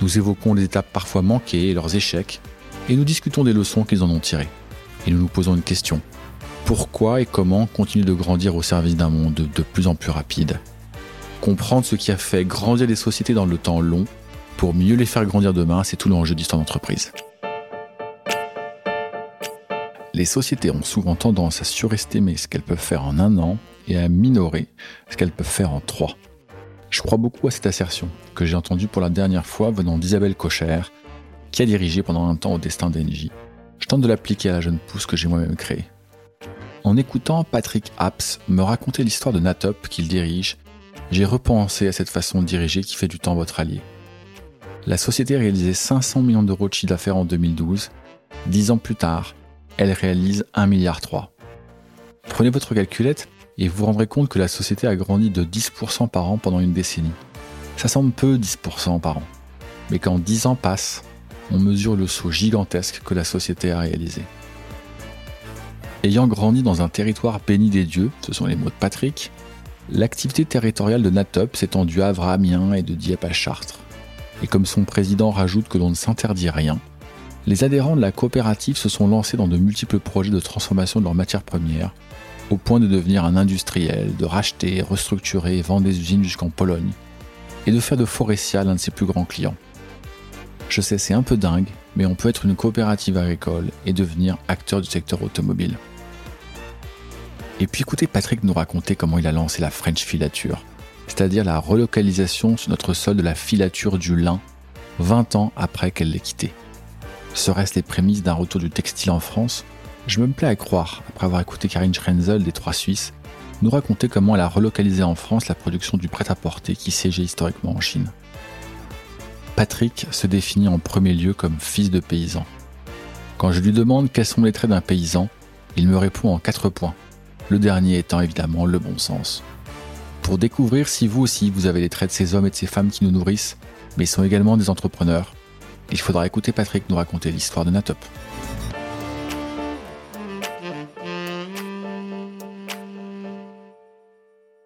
nous évoquons les étapes parfois manquées et leurs échecs, et nous discutons des leçons qu'ils en ont tirées. Et nous nous posons une question. Pourquoi et comment continuer de grandir au service d'un monde de plus en plus rapide? Comprendre ce qui a fait grandir les sociétés dans le temps long pour mieux les faire grandir demain, c'est tout l'enjeu d'histoire d'entreprise. Les sociétés ont souvent tendance à surestimer ce qu'elles peuvent faire en un an et à minorer ce qu'elles peuvent faire en trois. Je crois beaucoup à cette assertion, que j'ai entendue pour la dernière fois venant d'Isabelle Cocher, qui a dirigé pendant un temps au destin d'Engie. Je tente de l'appliquer à la jeune pousse que j'ai moi-même créée. En écoutant Patrick Apps me raconter l'histoire de Natop qu'il dirige, j'ai repensé à cette façon de diriger qui fait du temps votre allié. La société réalisait 500 millions d'euros de chiffre d'affaires en 2012. Dix ans plus tard, elle réalise 1,3 milliard. Prenez votre calculette et vous vous rendrez compte que la société a grandi de 10% par an pendant une décennie. Ça semble peu 10% par an, mais quand 10 ans passent, on mesure le saut gigantesque que la société a réalisé. Ayant grandi dans un territoire béni des dieux, ce sont les mots de Patrick, l'activité territoriale de Natop s'étend du Havre à Amiens et de Dieppe à Chartres. Et comme son président rajoute que l'on ne s'interdit rien, les adhérents de la coopérative se sont lancés dans de multiples projets de transformation de leurs matières premières au point de devenir un industriel, de racheter, restructurer vendre des usines jusqu'en Pologne, et de faire de Forestia l'un de ses plus grands clients. Je sais, c'est un peu dingue, mais on peut être une coopérative agricole et devenir acteur du secteur automobile. Et puis écoutez Patrick nous raconter comment il a lancé la French Filature, c'est-à-dire la relocalisation sur notre sol de la filature du lin, 20 ans après qu'elle l'ait quitté. Serait-ce les prémices d'un retour du textile en France je me plais à croire, après avoir écouté Karine Schrenzel des Trois Suisses, nous raconter comment elle a relocalisé en France la production du prêt-à-porter qui siégeait historiquement en Chine. Patrick se définit en premier lieu comme fils de paysan. Quand je lui demande quels sont les traits d'un paysan, il me répond en quatre points, le dernier étant évidemment le bon sens. Pour découvrir si vous aussi vous avez les traits de ces hommes et de ces femmes qui nous nourrissent, mais sont également des entrepreneurs, il faudra écouter Patrick nous raconter l'histoire de Natop.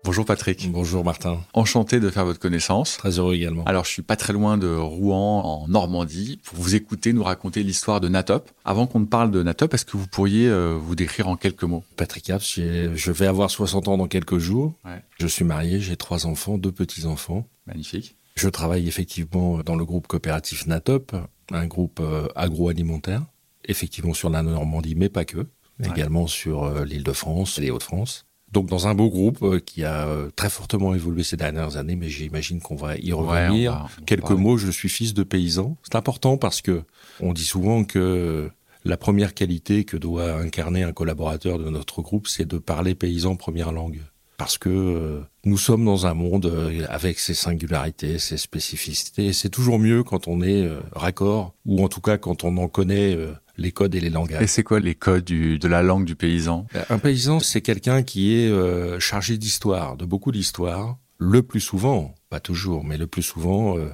Bonjour Patrick. Bonjour Martin. Enchanté de faire votre connaissance. Très heureux également. Alors je suis pas très loin de Rouen en Normandie pour vous écouter nous raconter l'histoire de Natop. Avant qu'on ne parle de Natop, est-ce que vous pourriez euh, vous décrire en quelques mots? Patrick Apps, je vais avoir 60 ans dans quelques jours. Je suis marié, j'ai trois enfants, deux petits-enfants. Magnifique. Je travaille effectivement dans le groupe coopératif Natop, un groupe euh, agroalimentaire, effectivement sur la Normandie, mais pas que, également sur euh, l'île de France, les Hauts-de-France. Donc dans un beau groupe euh, qui a euh, très fortement évolué ces dernières années, mais j'imagine qu'on va y revenir. Quelques mots, je suis fils de paysan. C'est important parce que on dit souvent que la première qualité que doit incarner un collaborateur de notre groupe, c'est de parler paysan première langue. Parce que euh, nous sommes dans un monde avec ses singularités, ses spécificités. C'est toujours mieux quand on est raccord, ou en tout cas quand on en connaît les codes et les langages. Et c'est quoi les codes de la langue du paysan? Un paysan, c'est quelqu'un qui est euh, chargé d'histoire, de beaucoup d'histoire. Le plus souvent, pas toujours, mais le plus souvent, euh,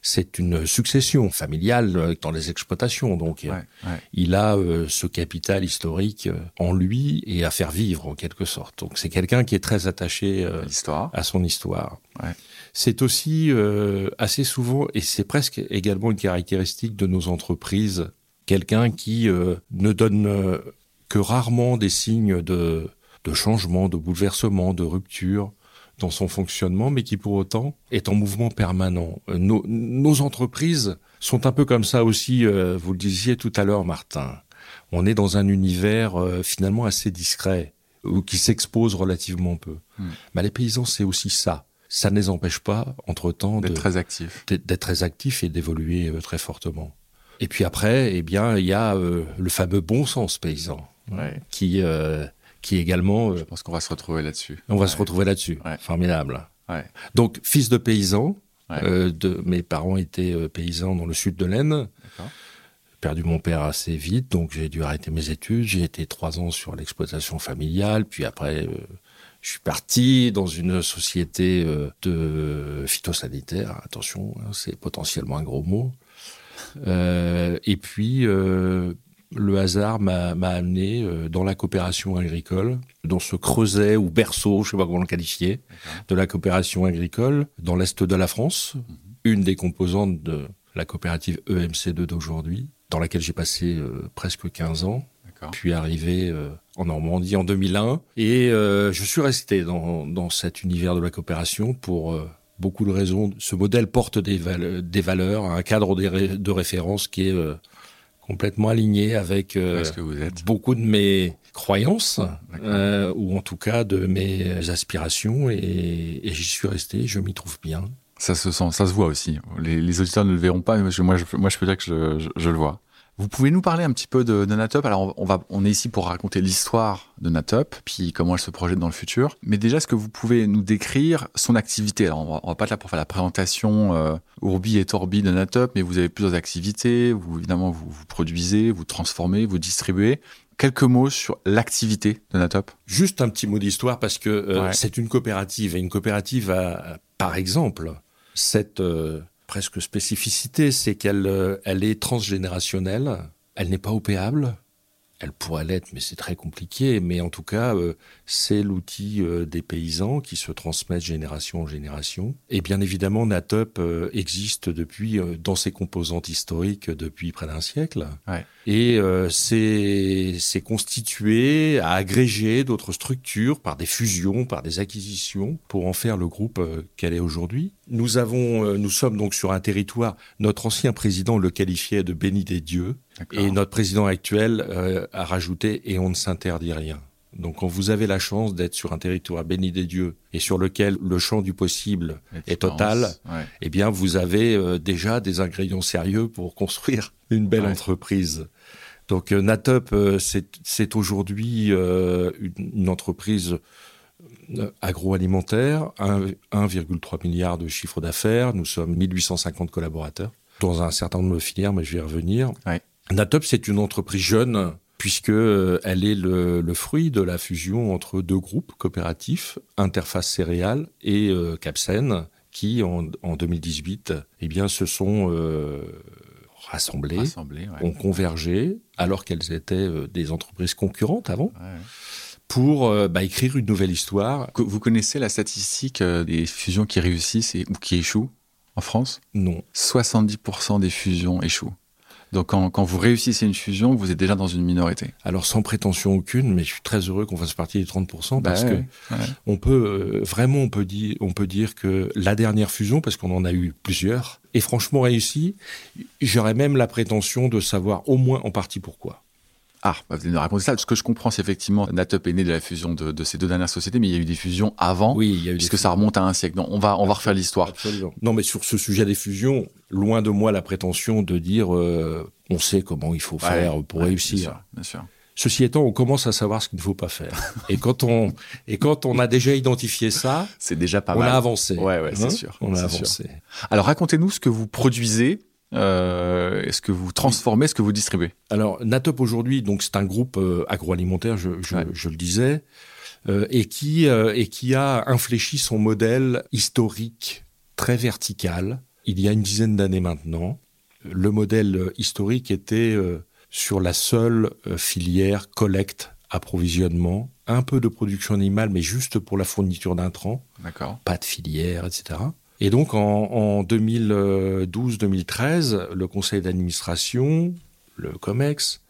c'est une succession familiale euh, dans les exploitations. Donc, il a ce capital historique en lui et à faire vivre en quelque sorte. Donc, c'est quelqu'un qui est très attaché à son histoire. C'est aussi assez souvent, et c'est presque également une caractéristique de nos entreprises quelqu'un qui euh, ne donne euh, que rarement des signes de, de changement, de bouleversement, de rupture dans son fonctionnement, mais qui pour autant est en mouvement permanent. Euh, nos, nos entreprises sont un peu comme ça aussi, vous le disiez tout à l'heure, Martin. On est dans un univers finalement assez discret, ou qui s'expose relativement peu. Hmm. Mais les paysans, c'est aussi ça. Ça ne les empêche pas, entre-temps, d'être très actifs. D'être très actifs et d'évoluer très fortement. Et puis après, eh bien, il y a euh, le fameux bon sens paysan, qui, euh, qui également. Euh, Je pense qu'on va se retrouver là-dessus. On va se retrouver là-dessus. Formidable. Donc, fils de paysan, Euh, de, mes parents étaient euh, paysans dans le sud de l'Aisne. J'ai perdu mon père assez vite, donc j'ai dû arrêter mes études. J'ai été trois ans sur l'exploitation familiale, puis après, euh, je suis parti dans une société de phytosanitaire. Attention, hein, c'est potentiellement un gros mot. Et puis, le hasard m'a amené euh, dans la coopération agricole, dans ce creuset ou berceau, je ne sais pas comment le qualifier, de la coopération agricole dans l'est de la France, mhm. une des composantes de la coopérative EMC2 d'aujourd'hui, dans laquelle j'ai passé euh, presque 15 ans, puis arrivé euh, en Normandie en 2001. Et je suis resté dans, cet univers de la coopération pour beaucoup de raisons. Ce modèle porte des, des valeurs, un cadre de référence qui est complètement aligné avec euh, beaucoup de mes croyances, euh, ou en tout cas de mes aspirations, et, j'y suis resté, je m'y trouve bien. Ça se sent, ça se voit aussi. Les, auditeurs ne le verront pas, mais moi, je, moi, je peux dire que je le vois. Vous pouvez nous parler un petit peu de, de Natop Alors, on, va, on est ici pour raconter l'histoire de Natop, puis comment elle se projette dans le futur. Mais déjà, est-ce que vous pouvez nous décrire son activité? Alors, on va, va pas être là pour faire la présentation euh, Urbi et Torbi de Natop, mais vous avez plusieurs activités. Vous, évidemment, vous, vous produisez, vous transformez, vous distribuez. Quelques mots sur l'activité de Natop Juste un petit mot d'histoire parce que euh, c'est une coopérative et une coopérative a, par exemple, cette euh, presque spécificité, c'est qu'elle euh, elle est transgénérationnelle, elle n'est pas opéable, elle pourrait l'être, mais c'est très compliqué. Mais en tout cas, euh, c'est l'outil euh, des paysans qui se transmettent génération en génération. Et bien évidemment, Natop existe depuis, dans ses composantes historiques, depuis près d'un siècle. Et c'est constitué, à agréger d'autres structures par des fusions, par des acquisitions, pour en faire le groupe qu'elle est aujourd'hui. Nous avons, euh, nous sommes donc sur un territoire. Notre ancien président le qualifiait de béni des dieux, et notre président actuel euh, a rajouté et on ne s'interdit rien. Donc quand vous avez la chance d'être sur un territoire béni des dieux et sur lequel le champ du possible est total, eh bien vous avez euh, déjà des ingrédients sérieux pour construire une belle entreprise. Donc Natop, c'est aujourd'hui une, entreprise agroalimentaire, 1,3 milliard de chiffre d'affaires, nous sommes 1850 collaborateurs dans un certain nombre de filières, mais je vais y revenir. Natop, c'est une entreprise jeune puisque euh, elle est le, fruit de la fusion entre deux groupes coopératifs, Interface Céréales et euh, Capsen, qui en, 2018 eh bien, se sont rassemblés, ont convergé, alors qu'elles étaient des entreprises concurrentes avant pour euh, bah, écrire une nouvelle histoire. Vous connaissez la statistique euh, des fusions qui réussissent et, ou qui échouent en France? Non. 70% des fusions échouent. Donc quand, vous réussissez une fusion, vous êtes déjà dans une minorité. Alors sans prétention aucune, mais je suis très heureux qu'on fasse partie des 30% parce bah que on peut euh, vraiment on peut dire on peut dire que la dernière fusion parce qu'on en a eu plusieurs est franchement réussie. J'aurais même la prétention de savoir au moins en partie pourquoi. Ah, bah, vous venez de raconter ça. Ce que je comprends, c'est effectivement, Natop est né de la fusion de, ces deux dernières sociétés, mais il y a eu des fusions avant. Oui, il y a eu puisque ça remonte à un siècle. Donc, on va, on va refaire l'histoire. Non, mais sur ce sujet des fusions, loin de moi la prétention de dire, euh, on sait comment il faut faire pour réussir. Bien sûr, Ceci étant, on commence à savoir ce qu'il ne faut pas faire. et quand on et quand on a déjà identifié ça, c'est déjà pas on mal. On a avancé. Ouais, ouais, c'est hein sûr. On a avancé. Alors racontez-nous ce que vous produisez euh, est-ce que vous transformez, est-ce que vous distribuez? Alors Natop aujourd'hui, donc c'est un groupe euh, agroalimentaire, je, le disais, euh, et qui et qui a infléchi son modèle historique très vertical il y a une dizaine d'années maintenant. Le modèle historique était sur la seule filière collecte, approvisionnement, un peu de production animale, mais juste pour la fourniture d'intrants. D'accord. Pas de filière, etc. Et donc en, 2012-2013, le conseil d'administration, le COMEX,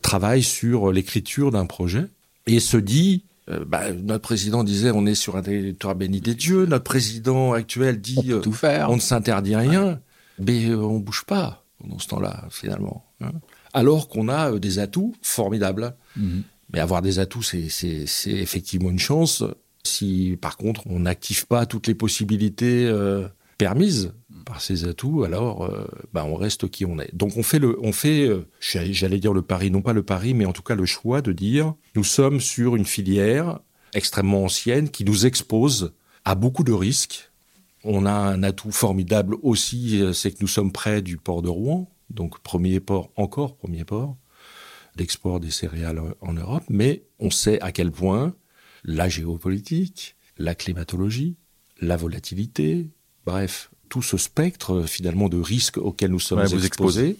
travaille sur l'écriture d'un projet et se dit, euh, bah, notre président disait on est sur un territoire béni des dieux, notre président actuel dit on, tout faire. on ne s'interdit rien, mais euh, on bouge pas dans ce temps-là finalement. Hein. Alors qu'on a euh, des atouts formidables. Mhm. Mais avoir des atouts, c'est effectivement une chance. Si par contre on n'active pas toutes les possibilités euh, permises par ces atouts, alors euh, bah, on reste qui on est. Donc on fait le, on fait, euh, j'allais dire le pari, non pas le pari, mais en tout cas le choix de dire nous sommes sur une filière extrêmement ancienne qui nous expose à beaucoup de risques On a un atout formidable aussi, euh, c'est que nous sommes près du port de Rouen, donc premier port, encore premier port d'export des céréales en Europe, mais on sait à quel point la géopolitique, la climatologie, la volatilité, bref, tout ce spectre finalement de risques auxquels nous sommes exposés,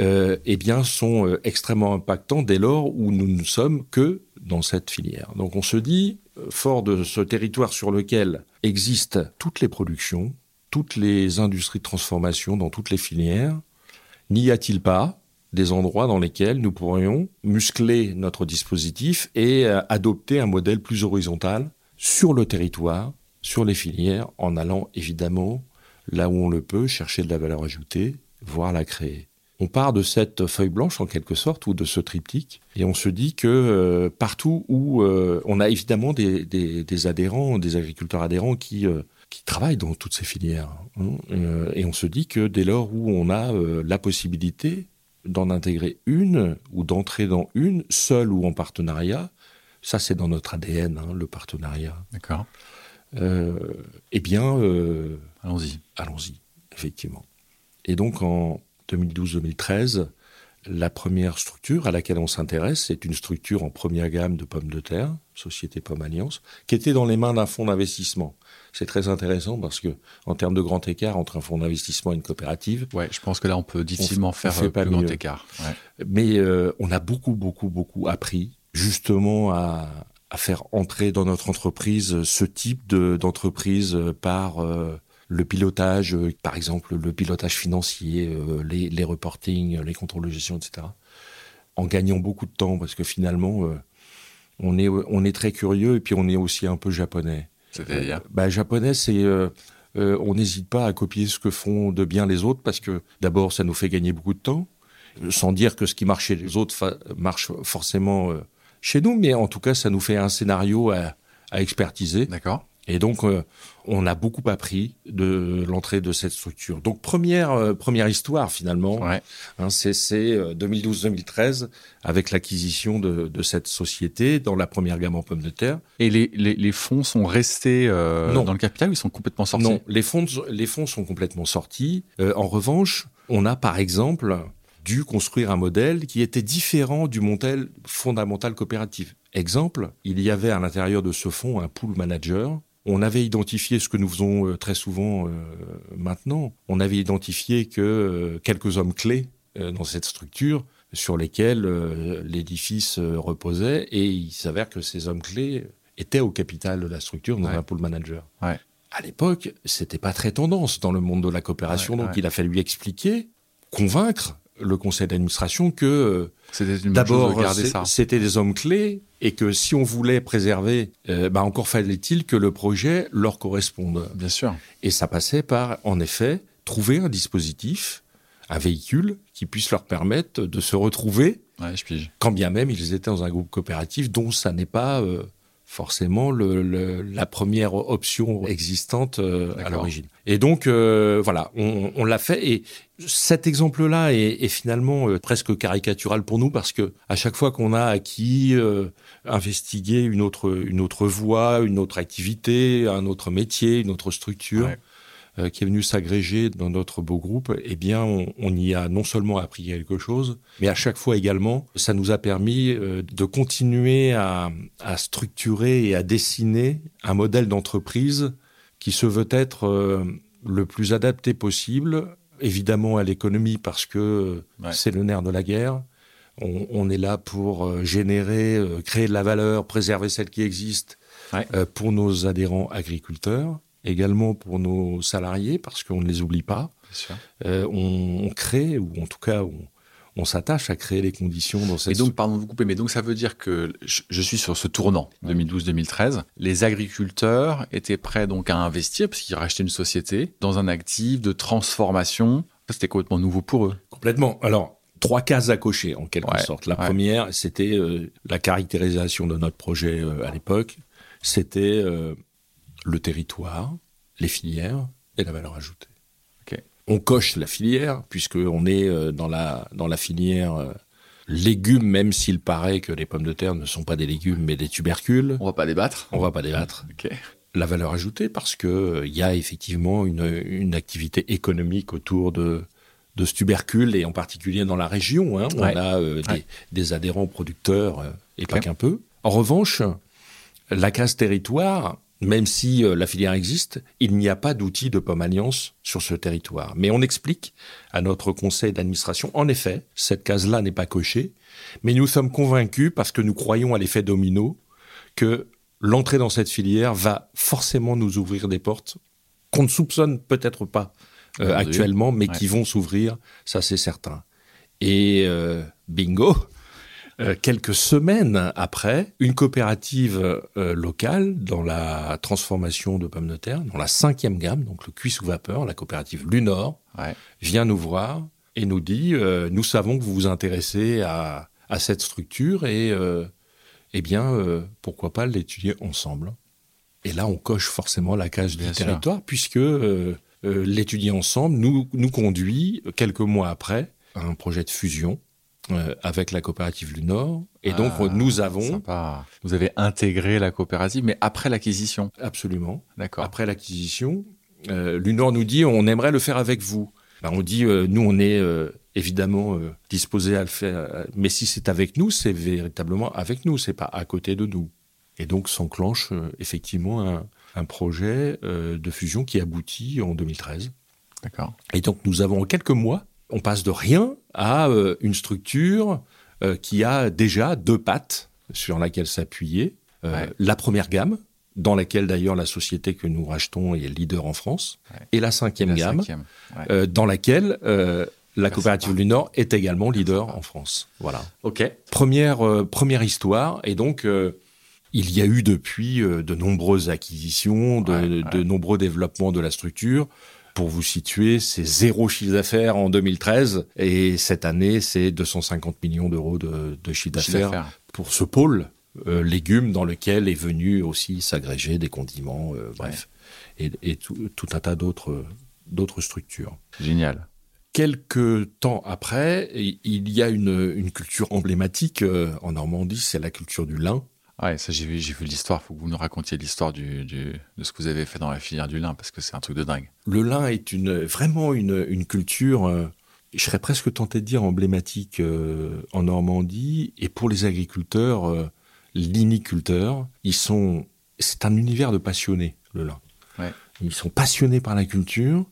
euh, eh bien, sont euh, extrêmement impactants dès lors où nous ne sommes que dans cette filière. Donc on se dit, euh, fort de ce territoire sur lequel existent toutes les productions, toutes les industries de transformation dans toutes les filières, n'y a-t-il pas des endroits dans lesquels nous pourrions muscler notre dispositif et euh, adopter un modèle plus horizontal sur le territoire, sur les filières, en allant évidemment là où on le peut chercher de la valeur ajoutée, voire la créer. On part de cette feuille blanche en quelque sorte ou de ce triptyque et on se dit que euh, partout où euh, on a évidemment des, adhérents, des agriculteurs adhérents qui qui travaillent dans toutes ces filières. Hein, et on se dit que dès lors où on a la possibilité d'en intégrer une ou d'entrer dans une, seule ou en partenariat. Ça, c'est dans notre ADN, hein, le partenariat. D'accord. Euh, eh bien, euh, allons-y. Allons-y, effectivement. Et donc, en 2012-2013, la première structure à laquelle on s'intéresse, c'est une structure en première gamme de pommes de terre, Société Pomme Alliance, qui était dans les mains d'un fonds d'investissement. C'est très intéressant parce que, en termes de grand écart entre un fonds d'investissement et une coopérative. Ouais, je pense que là, on peut difficilement faire un plus grand écart. Mais euh, on a beaucoup, beaucoup, beaucoup appris, justement, à, faire entrer dans notre entreprise ce type d'entreprise par euh, le pilotage, euh, par exemple le pilotage financier, euh, les, les reportings, les contrôles de gestion, etc. En gagnant beaucoup de temps parce que finalement, euh, on, est, on est très curieux et puis on est aussi un peu japonais. C'est-à-dire bah, Japonais, c'est. on n'hésite pas à copier ce que font de bien les autres parce que d'abord, ça nous fait gagner beaucoup de temps, sans dire que ce qui marche chez les autres marche forcément chez nous, mais en tout cas, ça nous fait un scénario à, à expertiser. D'accord. Et donc, euh, on a beaucoup appris de l'entrée de cette structure. Donc, première euh, première histoire finalement, ouais. hein, c'est 2012-2013 euh, avec l'acquisition de, de, cette société dans la première gamme en pommes de terre. Et les, les, les fonds sont restés dans le capital ou ils sont complètement sortis? Non, les fonds les fonds sont complètement sortis. en revanche, on a par exemple dû construire un modèle qui était différent du modèle fondamental coopératif. Exemple, il y avait à l'intérieur de ce fonds un pool manager on avait identifié ce que nous faisons euh, très souvent euh, maintenant. On avait identifié que euh, quelques hommes clés dans cette structure sur lesquels l'édifice reposait et il s'avère que ces hommes clés étaient au capital de la structure dans un pool manager. Ouais. À l'époque, c'était pas très tendance dans le monde de la coopération, donc il a fallu expliquer, convaincre le conseil d'administration que d'abord c'était des hommes clés et que si on voulait préserver, euh, bah encore fallait-il que le projet leur corresponde. Bien sûr. Et ça passait par, en effet, trouver un dispositif, un véhicule qui puisse leur permettre de se retrouver, ouais, je pige. quand bien même ils étaient dans un groupe coopératif dont ça n'est pas euh, forcément le, la première option existante euh, à l'origine. Et donc euh, voilà, on, on l'a fait et cet exemple-là est, est, finalement euh, presque caricatural pour nous parce que à chaque fois qu'on a acquis, investigué une autre une autre voie, une autre activité, un autre métier, une autre structure. Euh, qui est venu s'agréger dans notre beau groupe, eh bien, on, y a non seulement appris quelque chose, mais à chaque fois également, ça nous a permis euh, de continuer à, structurer et à dessiner un modèle d'entreprise qui se veut être euh, le plus adapté possible, évidemment à l'économie parce que c'est le nerf de la guerre. On, est là pour générer, créer de la valeur, préserver celle qui existe pour nos adhérents agriculteurs également pour nos salariés, parce qu'on ne les oublie pas. Euh, on, crée, ou en tout cas, on, s'attache à créer les conditions dans cette... Et donc, pardon de vous couper, mais donc ça veut dire que je, suis sur ce tournant 2012-2013. Les agriculteurs étaient prêts donc à investir, parce qu'ils rachetaient une société, dans un actif de transformation. C'était complètement nouveau pour eux. Complètement. Alors, trois cases à cocher, en quelque sorte. La première, c'était euh, la caractérisation de notre projet euh, à l'époque. C'était euh, le territoire, les filières et la valeur ajoutée. On coche la filière, puisqu'on est euh, dans la, dans la filière euh, légumes, même s'il paraît que les pommes de terre ne sont pas des légumes, mais des tubercules. On va pas débattre. On va pas débattre. la valeur ajoutée parce que il y a effectivement une, une activité économique autour de de ce tubercule et en particulier dans la région. Hein, on a euh, des, Ouais. des adhérents producteurs euh, et pas qu'un peu. En revanche, la case territoire, même si euh, la filière existe, il n'y a pas d'outil de pomme alliance sur ce territoire. Mais on explique à notre conseil d'administration, en effet, cette case-là n'est pas cochée, mais nous sommes convaincus parce que nous croyons à l'effet domino que l'entrée dans cette filière va forcément nous ouvrir des portes qu'on ne soupçonne peut-être pas euh, actuellement, mais Ouais. qui vont s'ouvrir, ça c'est certain. Et euh, bingo, euh, quelques semaines après, une coopérative euh, locale dans la transformation de pommes de terre, dans la cinquième gamme, donc le cuit sous vapeur, la coopérative Lunor, Ouais. vient nous voir et nous dit euh, nous savons que vous vous intéressez à, à cette structure et eh bien pourquoi pas l'étudier ensemble et là on coche forcément la case Bien du sûr. territoire puisque l'étudier ensemble nous nous conduit quelques mois après à un projet de fusion euh, avec la coopérative du Nord et donc Ah, nous avons Sympa. Vous avez intégré la coopérative, mais après l'acquisition. absolument D'accord. Après l'acquisition, euh, l'UNOR nous dit on aimerait le faire avec vous. Ben, on dit euh, nous on est évidemment disposé à le faire, mais si c'est avec nous, c'est véritablement avec nous, c'est pas à côté de nous. Et donc s'enclenche effectivement un, un projet de fusion qui aboutit en 2013. D'accord. Et donc nous avons en quelques mois, on passe de rien à euh, une structure euh, qui a déjà deux pattes sur laquelle s'appuyer. Euh, Ouais. La première gamme, dans laquelle d'ailleurs la société que nous rachetons est leader en France, Ouais. et la cinquième La gamme, cinquième. Ouais. dans laquelle la coopérative du Nord est également leader en France. Voilà. Ok. Première, première histoire, et donc il y a eu depuis de nombreuses acquisitions, de, Ouais, ouais. de nombreux développements de la structure. Pour vous situer, c'est zéro chiffre d'affaires en 2013, et cette année, c'est 250 millions d'euros de, de chiffre d'affaires pour ce pôle euh, légumes dans lequel est venu aussi s'agréger des condiments, euh, bref, et, et tout, tout un tas d'autres d'autres structures. Génial. Quelques temps après, il y a une, une culture emblématique euh, en Normandie, c'est la culture du lin. Ouais, ça j'ai vu, j'ai vu l'histoire. Faut que vous nous racontiez l'histoire du, du- de ce que vous avez fait dans la filière du lin parce que c'est un truc de dingue. Le lin est une, vraiment une, une culture, euh, je serais presque tenté de dire emblématique euh, en Normandie. Et pour les agriculteurs, euh, liniculteurs, ils sont, c'est un univers de passionnés, le lin. Ouais. Ils sont passionnés par la culture,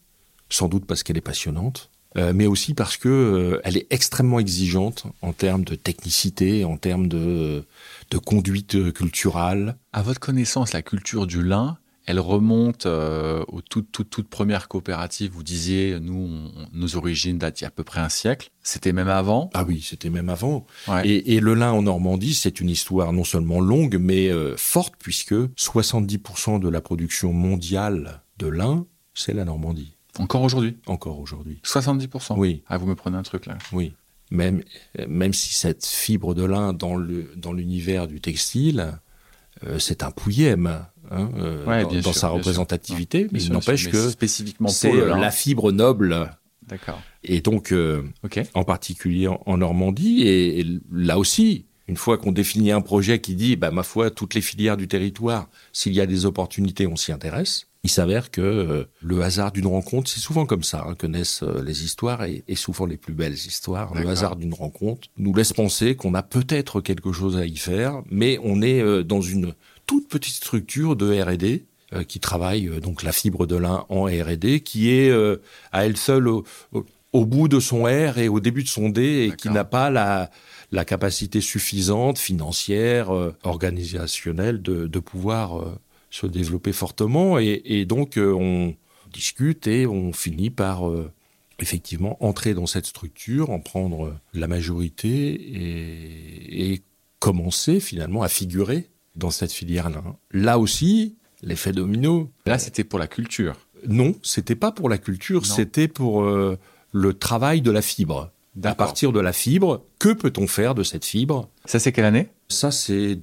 sans doute parce qu'elle est passionnante, euh, mais aussi parce que euh, elle est extrêmement exigeante en termes de technicité, en termes de, de conduite euh, culturelle. À votre connaissance, la culture du lin, elle remonte euh, aux toutes, toutes, toutes premières coopératives. Vous disiez, nous, on- nos origines datent il y a à peu près un siècle. C'était même avant? Ah oui, c'était même avant. Ouais. Et, et le lin en Normandie, c'est une histoire non seulement longue, mais euh, forte, puisque 70% de la production mondiale de lin, c'est la Normandie, Encore aujourd'hui. encore aujourd'hui. 70%. Oui, Ah, vous me prenez un truc là. oui. Même, même si cette fibre de lin dans le dans l'univers du textile, euh, c'est un pouillème hein, euh, Ouais, dans, sa représentativité, mais il n'empêche que spécifiquement c'est la fibre noble. D'accord. Et donc, euh, en particulier en, en Normandie. Et, et là aussi, une fois qu'on définit un projet qui dit, bah, ma foi, toutes les filières du territoire, s'il y a des opportunités, on s'y intéresse. Il s'avère que euh, le hasard d'une rencontre, c'est souvent comme ça hein, que naissent euh, les histoires et, et souvent les plus belles histoires. Le hasard d'une rencontre nous laisse penser qu'on a peut-être quelque chose à y faire, mais on est euh, dans une toute petite structure de R&D qui travaille donc la fibre de lin en R&D, qui est à elle seule au, au- au bout de son R et au début de son D et qui n'a pas la, la capacité suffisante financière, organisationnelle de, de pouvoir se développer fortement. Et, et donc euh, on discute et on finit par euh, effectivement entrer dans cette structure, en prendre euh, la majorité et, et commencer finalement à figurer dans cette filière-là. Là aussi, l'effet domino, Là, c'était pour la culture. non, c'était pas pour la culture, c'était pour euh, le travail de la fibre. À partir de la fibre, que peut-on faire de cette fibre? Ça, c'est quelle année? Ça, c'est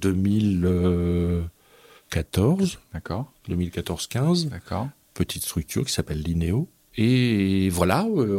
2014, D'accord. 2014-15, D'accord. petite structure qui s'appelle l'INEO. Et voilà, euh,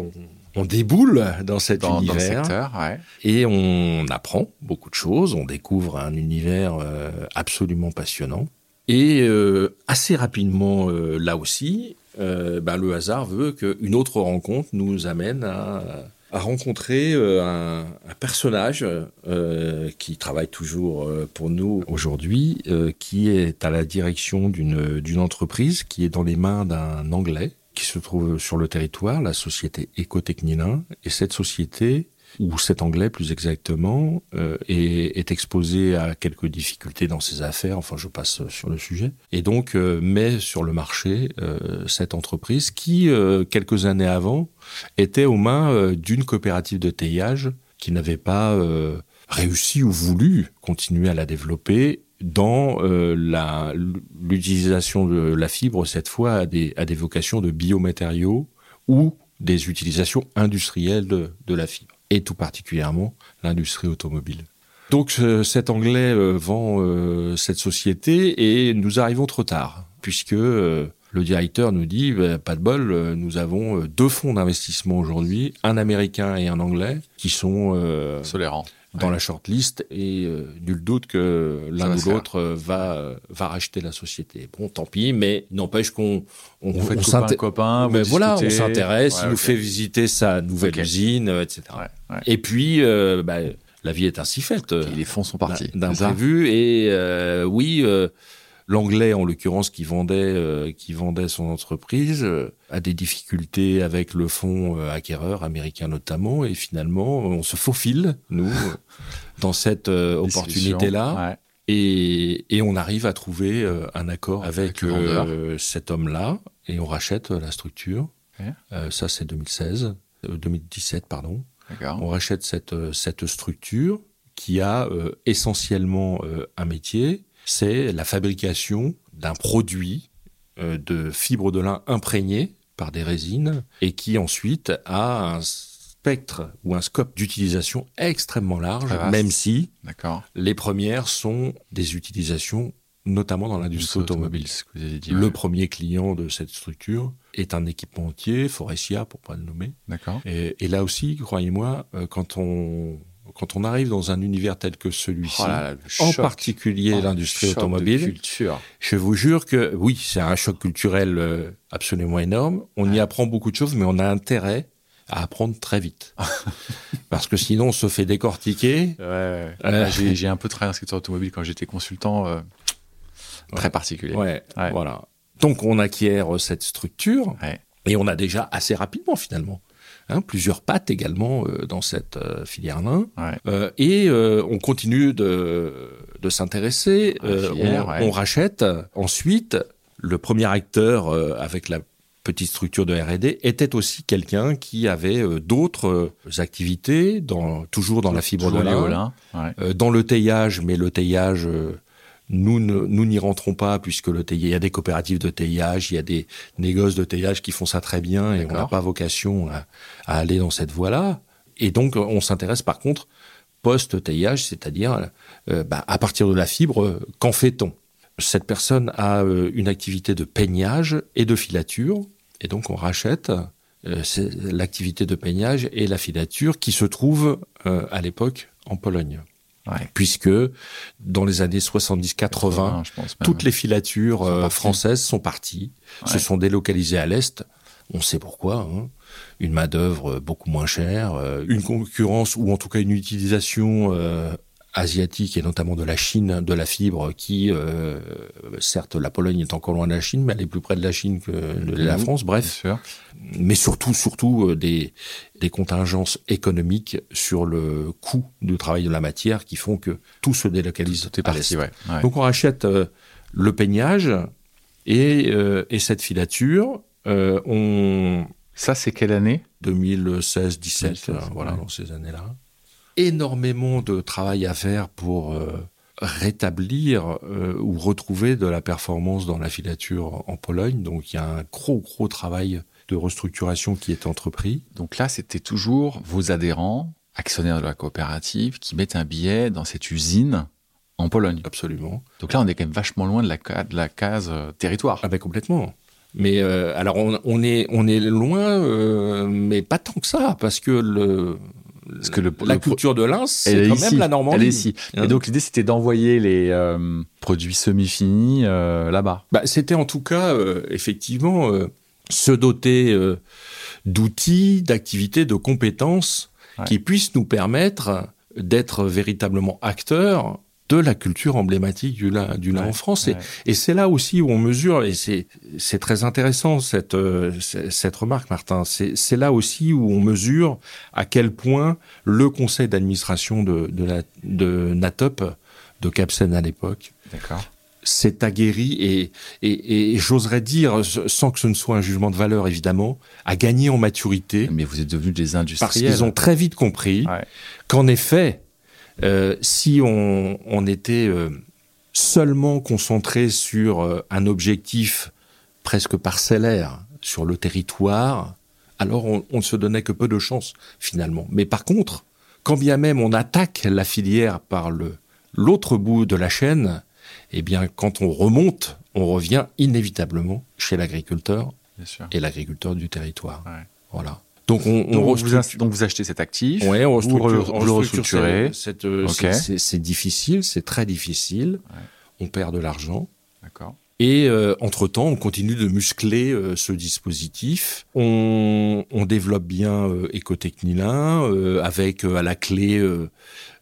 on, on déboule dans cet Dans, univers secteur, ouais. et on apprend beaucoup de choses, on découvre un univers euh, absolument passionnant. Et euh, assez rapidement, euh, là aussi, euh, ben, le hasard veut qu'une autre rencontre nous amène à, à rencontrer euh, un, un, personnage euh, qui travaille toujours euh, pour nous aujourd'hui, qui est à la direction d'une entreprise qui est dans les mains d'un Anglais qui se trouve sur le territoire, la société Ecotechnina. Et cette société où cet anglais plus exactement euh, est, est, exposé à quelques difficultés dans ses affaires, enfin je passe sur le sujet, et donc euh, met sur le marché euh, cette entreprise qui, euh, quelques années avant, était aux mains euh, d'une coopérative de teillage qui n'avait pas euh, réussi ou voulu continuer à la développer dans l'utilisation de la fibre, cette fois à des, à des vocations de biomatériaux ou des utilisations industrielles de, de la fibre et tout particulièrement l'industrie automobile. Donc euh, cet Anglais euh, vend euh, cette société et nous arrivons trop tard, puisque le directeur nous dit bah, pas de bol, nous avons deux fonds d'investissement aujourd'hui, un américain et un anglais, qui sont euh, dans ouais. la shortlist et euh, nul doute que l'un ou l'autre va va racheter la société. Bon, tant pis, mais n'empêche qu'on on, on, on s'intéresse. copain, mais voilà, on s'intéresse. Ouais, il okay. nous fait visiter sa nouvelle okay. usine, etc. Ouais, et puis, euh, bah, la vie est ainsi faite. Et les fonds sont partis. D'imprévu et euh, oui. L'anglais, en l'occurrence, qui vendait, euh, qui vendait son entreprise, euh, a des difficultés avec le fonds euh, acquéreur américain notamment, et finalement, on se faufile nous dans cette opportunité-là. Ouais. Et, et, on arrive à trouver un accord avec, avec cet homme-là, et on rachète la structure. Ça, c'est 2016, 2017, pardon. On rachète cette, cette structure qui a essentiellement un métier, c'est la fabrication d'un produit euh, de fibre de lin imprégné par des résines et qui ensuite a un spectre ou un scope d'utilisation extrêmement large, même si les premières sont des utilisations notamment dans l'industrie automobile. automobile dit, le ouais. premier client de cette structure est un équipementier, Forestia pour pas le nommer. D'accord. Et, et, là aussi, croyez-moi, euh, quand on quand on arrive dans un univers tel que celui-ci, oh en particulier oh, l'industrie automobile, je vous jure que oui, c'est un choc culturel euh, absolument énorme. On ouais. y apprend beaucoup de choses, mais on a intérêt à apprendre très vite. Parce que sinon, on se fait décortiquer. Ouais. Euh, j'ai un peu travaillé dans le secteur automobile quand j'étais consultant. Euh, très particulier. Ouais, voilà. Donc, on acquiert cette structure. Et on a déjà assez rapidement, finalement, Hein, plusieurs pattes également euh, dans cette euh, filière. Ouais. Euh, et on continue de, de s'intéresser. on, ouais. on, rachète. Ensuite, le premier acteur avec la petite structure de R&D était aussi quelqu'un qui avait d'autres activités, dans, toujours dans la fibre toujours de lin, ouais. dans le teillage, mais le teillage nous ne, nous n'y rentrons pas puisque le il y a des coopératives de teillage, il y a des négoces de teillage qui font ça très bien et on n'a pas vocation à, à, aller dans cette voie-là. Et donc on s'intéresse par contre post-teillage, c'est-à-dire euh, bah, à partir de la fibre, qu'en fait-on? Cette personne a euh, une activité de peignage et de filature et donc on rachète euh, l'activité de peignage et la filature qui se trouve euh, à l'époque en Pologne. Ouais. puisque dans les années 70-80, toutes les filatures sont euh, françaises sont parties, ouais. se sont délocalisées à l'Est. On sait pourquoi. Hein. Une main-d'œuvre beaucoup moins chère, euh, une concurrence ou en tout cas une utilisation euh, asiatique et notamment de la Chine de la fibre qui euh, certes la Pologne est encore loin de la Chine mais elle est plus près de la Chine que de la mmh, France bref. mais surtout surtout euh, des des contingences économiques sur le coût du travail de la matière qui font que tout se délocalise tout est parti, ouais, ouais. donc on rachète euh, le peignage et, euh, et cette filature euh, on ça c'est quelle année? 2016 17 voilà ouais. dans ces années là énormément de travail à faire pour euh, rétablir euh, ou retrouver de la performance dans la filature en Pologne. Donc il y a un gros gros travail de restructuration qui est entrepris. Donc là, c'était toujours vos adhérents, actionnaires de la coopérative, qui mettent un billet dans cette usine en Pologne. Absolument. Donc là, on est quand même vachement loin de la, de la case euh, territoire. Ah ben complètement. Mais euh, alors on, on, est on est loin, euh, mais pas tant que ça, parce que le Parce que le, la culture de lin, c'est quand même la Normandie. Elle est ici. Et hein. donc l'idée, c'était d'envoyer les euh, produits semi-finis euh, là-bas. Bah, c'était en tout cas, euh, effectivement, se doter d'outils, d'activités, de compétences qui puissent nous permettre d'être véritablement acteurs de la culture emblématique du lin, du lin en France. Et, c'est là aussi où on mesure, et c'est, très intéressant cette, euh, cette remarque, Martin, c'est, là aussi où on mesure à quel point le conseil d'administration de, de, la, de Natop, de Capsen à l'époque, s'est aguerri et, et, et j'oserais dire, sans que ce ne soit un jugement de valeur évidemment, a gagné en maturité. Mais vous êtes devenus des industriels. Parce qu'ils ont très vite compris qu'en effet, euh, si on, on était euh, seulement concentré sur euh, un objectif presque parcellaire sur le territoire, alors on, on ne se donnait que peu de chance finalement. Mais par contre, quand bien même on attaque la filière par le l'autre bout de la chaîne, eh bien, quand on remonte, on revient inévitablement chez l'agriculteur et l'agriculteur du territoire. Ouais. Voilà. Donc, on, on donc, vous, achetez cet actif, ouais, on vous, le restructurez. Euh, c'est difficile, c'est très difficile. On perd de l'argent. D'accord. Et euh, entre-temps, on continue de muscler euh, ce dispositif. On, on développe bien euh, Ecotechnilin avec à la clé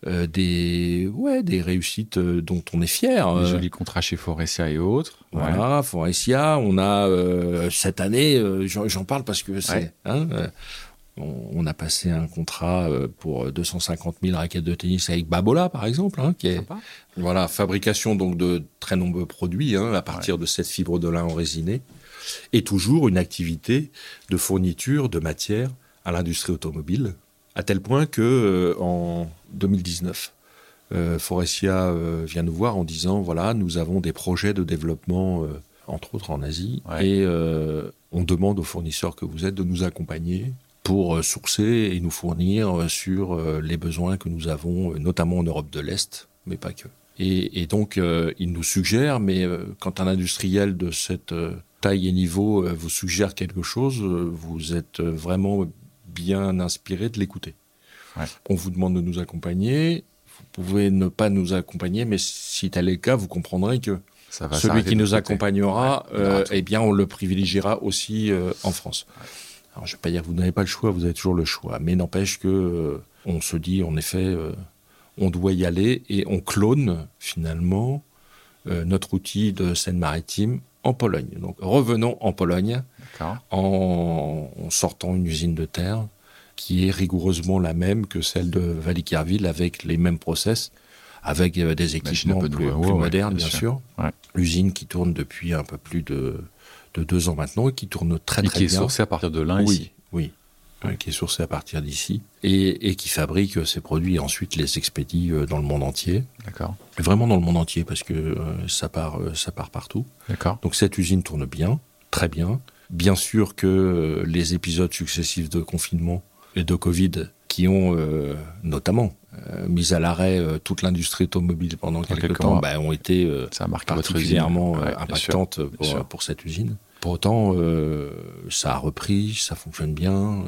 des ouais des réussites dont on est fier. Des jolis contrats chez Forestia et autres. Voilà, Forestia. On a cette année, j'en parle parce que c'est hein, on, a passé un contrat euh, pour 250 000 raquettes de tennis avec Babola, par exemple, hein, qui est voilà fabrication donc de très nombreux produits hein, à partir de cette fibre de lin enrésinée, et toujours une activité de fourniture de matière à l'industrie automobile, à tel point que euh, en 2019, euh, Forestia euh, vient nous voir en disant voilà nous avons des projets de développement entre autres en Asie et on demande aux fournisseurs que vous êtes de nous accompagner pour euh, sourcer et nous fournir euh, sur euh, les besoins que nous avons, notamment en Europe de l'Est, mais pas que. Et, et donc, il nous suggère, mais quand un industriel de cette taille et niveau vous suggère quelque chose, vous êtes vraiment bien inspiré de l'écouter. Ouais. On vous demande de nous accompagner. Vous pouvez ne pas nous accompagner, mais si tel est le cas, vous comprendrez que Ça va celui qui nous accompagnera, euh, eh bien, on le privilégiera aussi euh, en France. Alors, je ne vais pas dire que vous n'avez pas le choix, vous avez toujours le choix. Mais n'empêche que euh, on se dit, en effet, on doit y aller et on clone finalement notre outil de Seine-Maritime en Pologne. Donc revenons en Pologne en, en, sortant une usine de terre qui est rigoureusement la même que celle de Valicarville avec les mêmes process, avec des équipements plus, plus modernes bien, bien sûr. Ouais. L'usine qui tourne depuis un peu plus de de deux ans maintenant et qui tourne très et très bien. qui est sourcé à partir de l'un oui, ici. Oui, oui. qui est sourcé à partir d'ici et, et, qui fabrique ces produits et ensuite les expédie euh, dans le monde entier. D'accord. Vraiment dans le monde entier parce que euh, ça part, euh, ça part partout. D'accord. Donc cette usine tourne bien, très bien. Bien sûr que les épisodes successifs de confinement et de Covid qui ont euh, notamment euh, mis à l'arrêt euh, toute l'industrie automobile pendant quelques, quelques temps, bah, ont été ça a particulièrement ouais, impactantes pour, pour, cette usine. Pour autant, ça a repris, ça fonctionne bien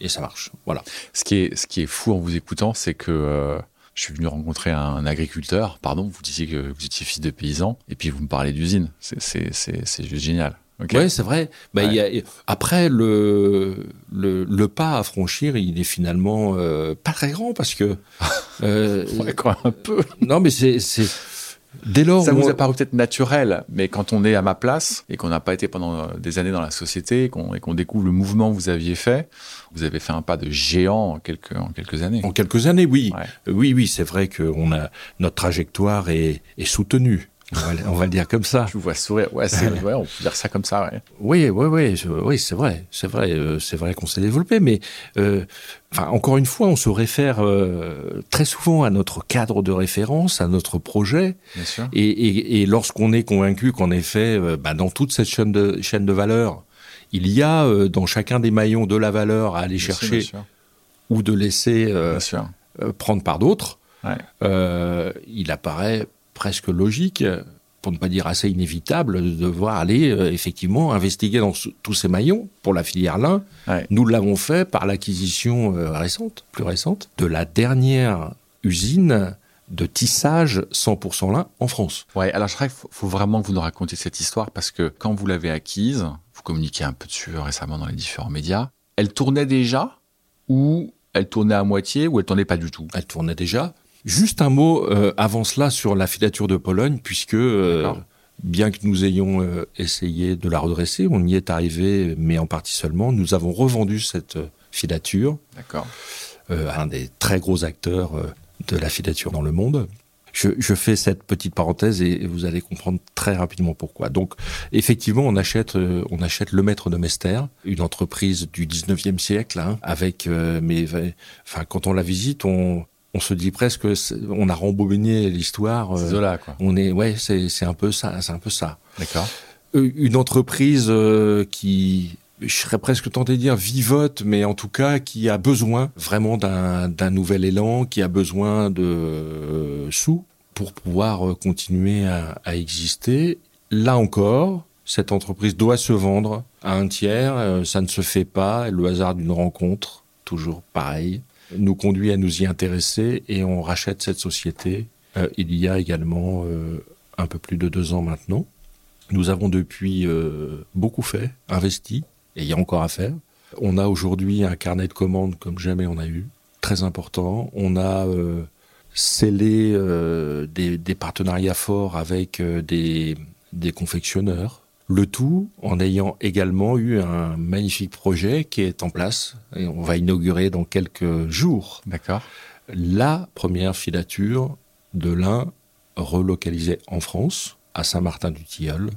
et ça marche. Voilà. Ce qui est, ce qui est fou en vous écoutant, c'est que je suis venu rencontrer un agriculteur. Pardon, vous disiez que vous étiez fils de paysan, et puis vous me parlez d'usine. C'est juste génial. Okay. Ouais, c'est vrai. Bah, ouais. Y a, après, le, le, le, pas à franchir, il est finalement euh, pas très grand parce que. Euh, ouais, quand même un peu. Non, mais c'est Dès lors ça vous a paru peut-être naturel, mais quand on est à ma place et qu'on n'a pas été pendant des années dans la société et qu'on découvre le mouvement que vous aviez fait, vous avez fait un pas de géant en quelques, en quelques années. En quelques années, oui. Ouais. Oui, oui, c'est vrai que on a, notre trajectoire est, est soutenue. On va, on va, le dire comme ça. Je vous vois sourire. Ouais, ouais, on peut dire ça comme ça. Ouais. Oui, oui, oui, oui, c'est vrai, c'est vrai, euh, c'est vrai qu'on s'est développé, mais euh, enfin, encore une fois, on se réfère euh, très souvent à notre cadre de référence, à notre projet, Bien sûr. et, et, et lorsqu'on est convaincu qu'en effet, bah, dans toute cette chaîne de chaîne de valeur, il y a dans chacun des maillons de la valeur à aller bien chercher sûr, ou de laisser prendre par d'autres. Ouais. il apparaît presque logique pour ne pas dire assez inévitable, de devoir aller euh, effectivement investiguer dans tous ces maillons pour la filière lin. Nous l'avons fait par l'acquisition euh, récente, plus récente, de la dernière usine de tissage 100% lin en France. Ouais, alors je crois qu'il faut, vraiment que vous nous racontiez cette histoire parce que quand vous l'avez acquise, vous communiquez un peu dessus récemment dans les différents médias, elle tournait déjà ou elle tournait à moitié ou elle tournait pas du tout? Elle tournait déjà. Juste un mot euh, avant cela sur la filature de Pologne, puisque euh, bien que nous ayons euh, essayé de la redresser, on y est arrivé, mais en partie seulement, nous avons revendu cette filature à un des très gros acteurs de la filature dans le monde. Je, je, fais cette petite parenthèse et vous allez comprendre très rapidement pourquoi. Donc, effectivement, on achète, on achète le Maître de Mester, une entreprise du 19e siècle, hein, avec, mais, enfin, quand on la visite, on, on se dit presque, on a rembobiné l'histoire. C'est là, quoi. On est, ouais, c'est un peu ça, c'est un peu ça. D'accord. Euh, une entreprise euh, qui, je serais presque tenté de dire vivote, mais en tout cas qui a besoin vraiment d'un nouvel élan, qui a besoin de euh, sous pour pouvoir continuer à, à, exister. Là encore, cette entreprise doit se vendre à un tiers. ça ne se fait pas. Le hasard d'une rencontre, toujours pareil nous conduit à nous y intéresser et on rachète cette société euh, il y a également euh, un peu plus de deux ans maintenant. Nous avons depuis euh, beaucoup fait, investi, et il y a encore à faire. On a aujourd'hui un carnet de commandes comme jamais on a eu, très important. On a scellé des, partenariats forts avec des confectionneurs, le tout en ayant également eu un magnifique projet qui est en place et on va inaugurer dans quelques jours. D'accord. La première filature de lin relocalisée en France, à Saint-Martin-du-Tilleul,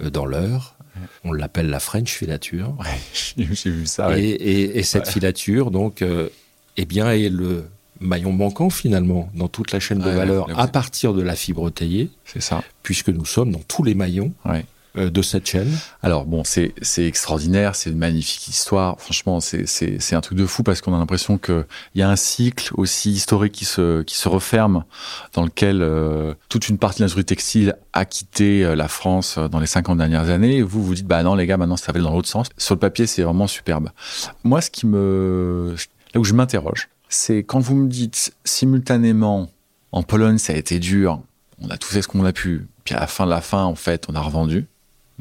euh, dans l'Eure. On l'appelle la French filature. Ouais, j'ai vu ça. Et, cette filature, donc, euh, eh bien, est le maillon manquant finalement dans toute la chaîne de valeur à partir de la fibre taillée. C'est ça. Puisque nous sommes dans tous les maillons. Ouais. Euh, de cette chaîne Alors bon, c'est extraordinaire, c'est une magnifique histoire. Franchement, c'est un truc de fou parce qu'on a l'impression qu'il y a un cycle aussi historique qui se, qui se referme, dans lequel euh, toute une partie de l'industrie textile a quitté euh, la France dans les 50 dernières années. Et vous, vous dites, bah non les gars, maintenant ça va dans l'autre sens. Sur le papier, c'est vraiment superbe. Moi, ce qui me... Là où je m'interroge, c'est quand vous me dites simultanément, en Pologne, ça a été dur, on a tout fait ce qu'on a pu, puis à la fin de la fin, en fait, on a revendu.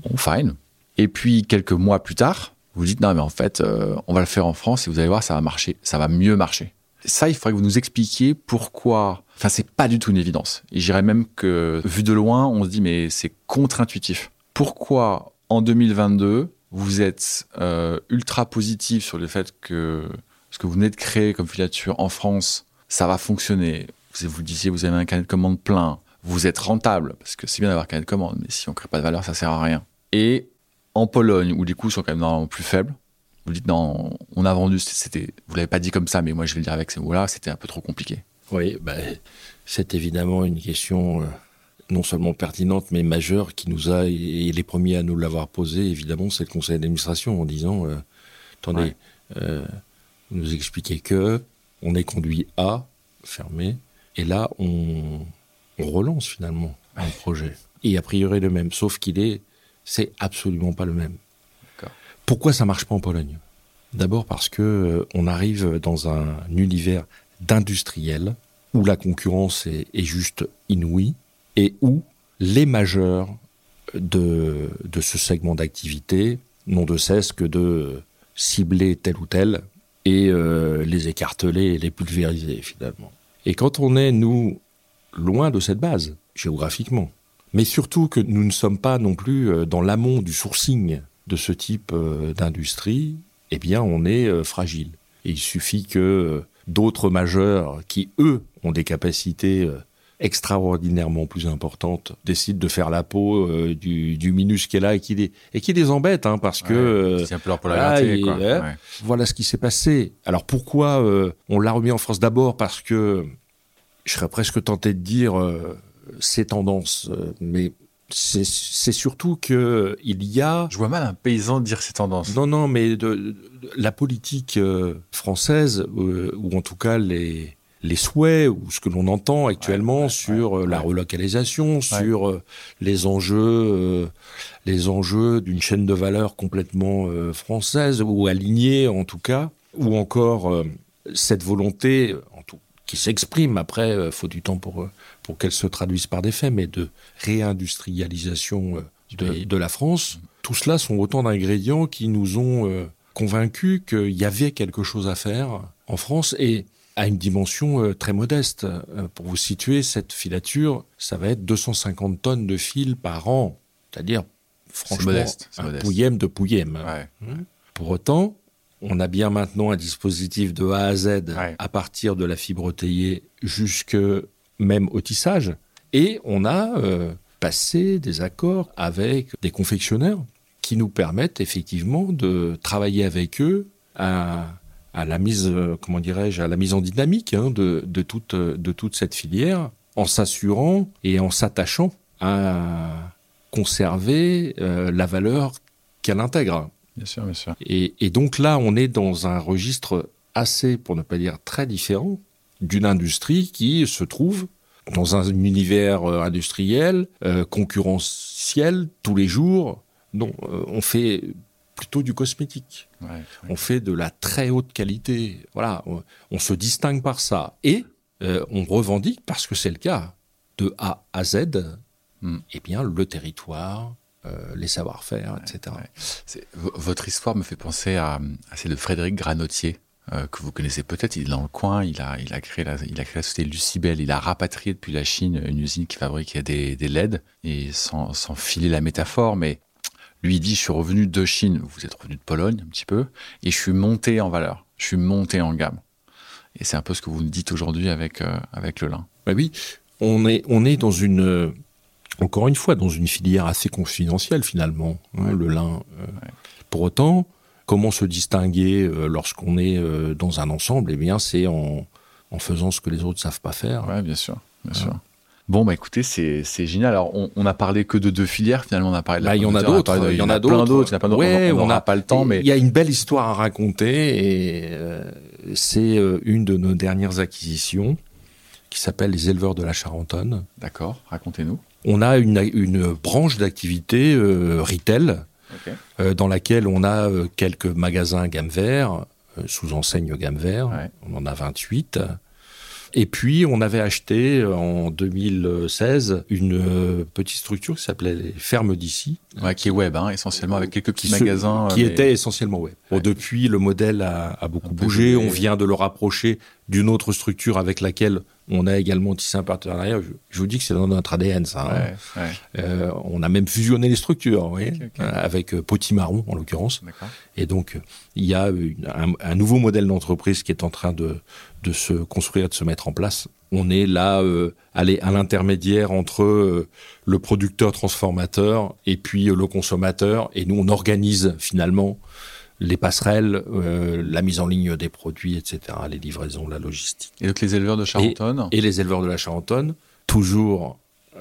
Bon, fine. Et puis, quelques mois plus tard, vous dites, non, mais en fait, euh, on va le faire en France et vous allez voir, ça va marcher, ça va mieux marcher. Ça, il faudrait que vous nous expliquiez pourquoi. Enfin, c'est pas du tout une évidence. Et j'irais même que, vu de loin, on se dit, mais c'est contre-intuitif. Pourquoi, en 2022, vous êtes euh, ultra positif sur le fait que ce que vous venez de créer comme filature en France, ça va fonctionner? Vous, vous disiez, vous avez un carnet de commande plein vous êtes rentable, parce que c'est bien d'avoir un de commande, mais si on crée pas de valeur, ça sert à rien. Et en Pologne, où les coûts sont quand même normalement plus faibles, vous dites non, on a vendu, c'était, vous l'avez pas dit comme ça, mais moi je vais le dire avec ces mots-là, c'était un peu trop compliqué. Oui, ben, c'est évidemment une question euh, non seulement pertinente, mais majeure qui nous a, et les premiers à nous l'avoir posée, évidemment, c'est le conseil d'administration en disant, euh, attendez, euh, vous nous expliquez que on est conduit à fermer, et là on on relance finalement un projet. Et a priori le même, sauf qu'il est, c'est absolument pas le même. Pourquoi ça marche pas en Pologne? D'abord parce que euh, on arrive dans un univers d'industriels où la concurrence est, juste inouïe et où les majeurs de, de ce segment d'activité n'ont de cesse que de cibler tel ou tel et euh, les écarteler et les pulvériser finalement. Et quand on est, nous, loin de cette base, géographiquement. Mais surtout que nous ne sommes pas non plus euh, dans l'amont du sourcing de ce type euh, d'industrie, eh bien on est euh, fragile. Et il suffit que d'autres majeurs qui, eux, ont des capacités extraordinairement plus importantes décident de faire la peau du, du minus qui est là et qui les, et qui les embête hein, parce que c'est un peu leur polarité, quoi. voilà ce qui s'est passé alors pourquoi on l'a remis en France d'abord parce que je serais presque tenté de dire euh, ces tendances, euh, mais c'est surtout que il y a. Je vois mal un paysan dire ces tendances. Non, non, mais de, la politique euh, française, ou en tout cas les les souhaits ou ce que l'on entend actuellement sur la relocalisation, sur euh, les enjeux, les enjeux d'une chaîne de valeur complètement française ou alignée en tout cas, ou encore cette volonté qui s'exprime après, faut du temps pour pour qu'elle se traduise par des faits, mais de réindustrialisation de, de la France. Tout cela sont autant d'ingrédients qui nous ont convaincus qu'il y avait quelque chose à faire en France et à une dimension euh, très modeste. Euh, pour vous situer, cette filature, ça va être 250 tonnes de fil par an, c'est-à-dire franchement modeste, un modeste. pouillème de pouillème. Hein pour autant, on a bien maintenant un dispositif de A à Z à partir de la fibre taillée jusque même au tissage, et on a euh, passé des accords avec des confectionneurs qui nous permettent effectivement de travailler avec eux à à la mise, euh, comment dirais-je, à la mise en dynamique hein, de, de, toute, de toute cette filière, en s'assurant et en s'attachant à conserver euh, la valeur qu'elle intègre. Bien sûr, bien sûr. Et, et, donc là, on est dans un registre assez, pour ne pas dire très différent, d'une industrie qui se trouve dans un univers euh, industriel, concurrentiel, tous les jours. Non, on fait plutôt du cosmétique. On fait de la très haute qualité. Voilà, on, se distingue par ça. Et euh, on revendique, parce que c'est le cas, de A à Z, hmm. eh bien, le territoire, euh, les savoir-faire, etc. Votre histoire me fait penser à, celle de Frédéric Granotier. Euh, que vous connaissez peut-être, il est dans le coin, il a, il a créé la, il a créé la société Lucibel, il a rapatrié depuis la Chine une usine qui fabriquait des, des LED, et sans, sans filer la métaphore, mais lui, il dit, je suis revenu de Chine, vous êtes revenu de Pologne un petit peu, et je suis monté en valeur, je suis monté en gamme. Et c'est un peu ce que vous nous dites aujourd'hui avec, euh, avec le lin. Bah oui, on est, on est dans une, euh, encore une fois, dans une filière assez confidentielle finalement, hein, le lin. Euh. Pour autant, comment se distinguer lorsqu'on est dans un ensemble? Eh bien, c'est en, en faisant ce que les autres ne savent pas faire. Oui, bien sûr, bien sûr. Bon, bah écoutez, c'est génial. Alors, on, on, a parlé que de deux filières, finalement, on a parlé de la Il y en a d'autres. Il y en a d'autres. d'autres. Il y en a plein d'autres. Ouais, on n'a pas le temps, mais. Il y a une belle histoire à raconter et euh, c'est euh, une de nos dernières acquisitions qui s'appelle les éleveurs de la Charentonne. D'accord, racontez-nous. On a une, une branche d'activité euh, retail euh, dans laquelle on a quelques magasins gamme vert, sous enseigne gamme vert. On en a 28. Et puis, on avait acheté euh, en 2016 une euh, petite structure qui s'appelait les Fermes d'ici. Ouais, qui est web, hein, essentiellement, avec quelques petits magasins. Qui était essentiellement web. depuis, le modèle a, a beaucoup bougé. On vient de le rapprocher d'une autre structure avec laquelle on a également tissé un partenariat. Je, vous dis que c'est dans notre ADN, ça. Hein. Euh, on a même fusionné les structures, oui, avec euh, Potimarron en l'occurrence. Et donc, il y a un, nouveau modèle d'entreprise qui est en train de, de se construire, de se mettre en place. On est là, euh, à l'intermédiaire entre euh, le producteur transformateur et puis le consommateur. Et nous, on organise finalement les passerelles, euh, la mise en ligne des produits, etc., les livraisons, la logistique. Et donc les éleveurs de Charentonne et, les éleveurs de la Charentonne, toujours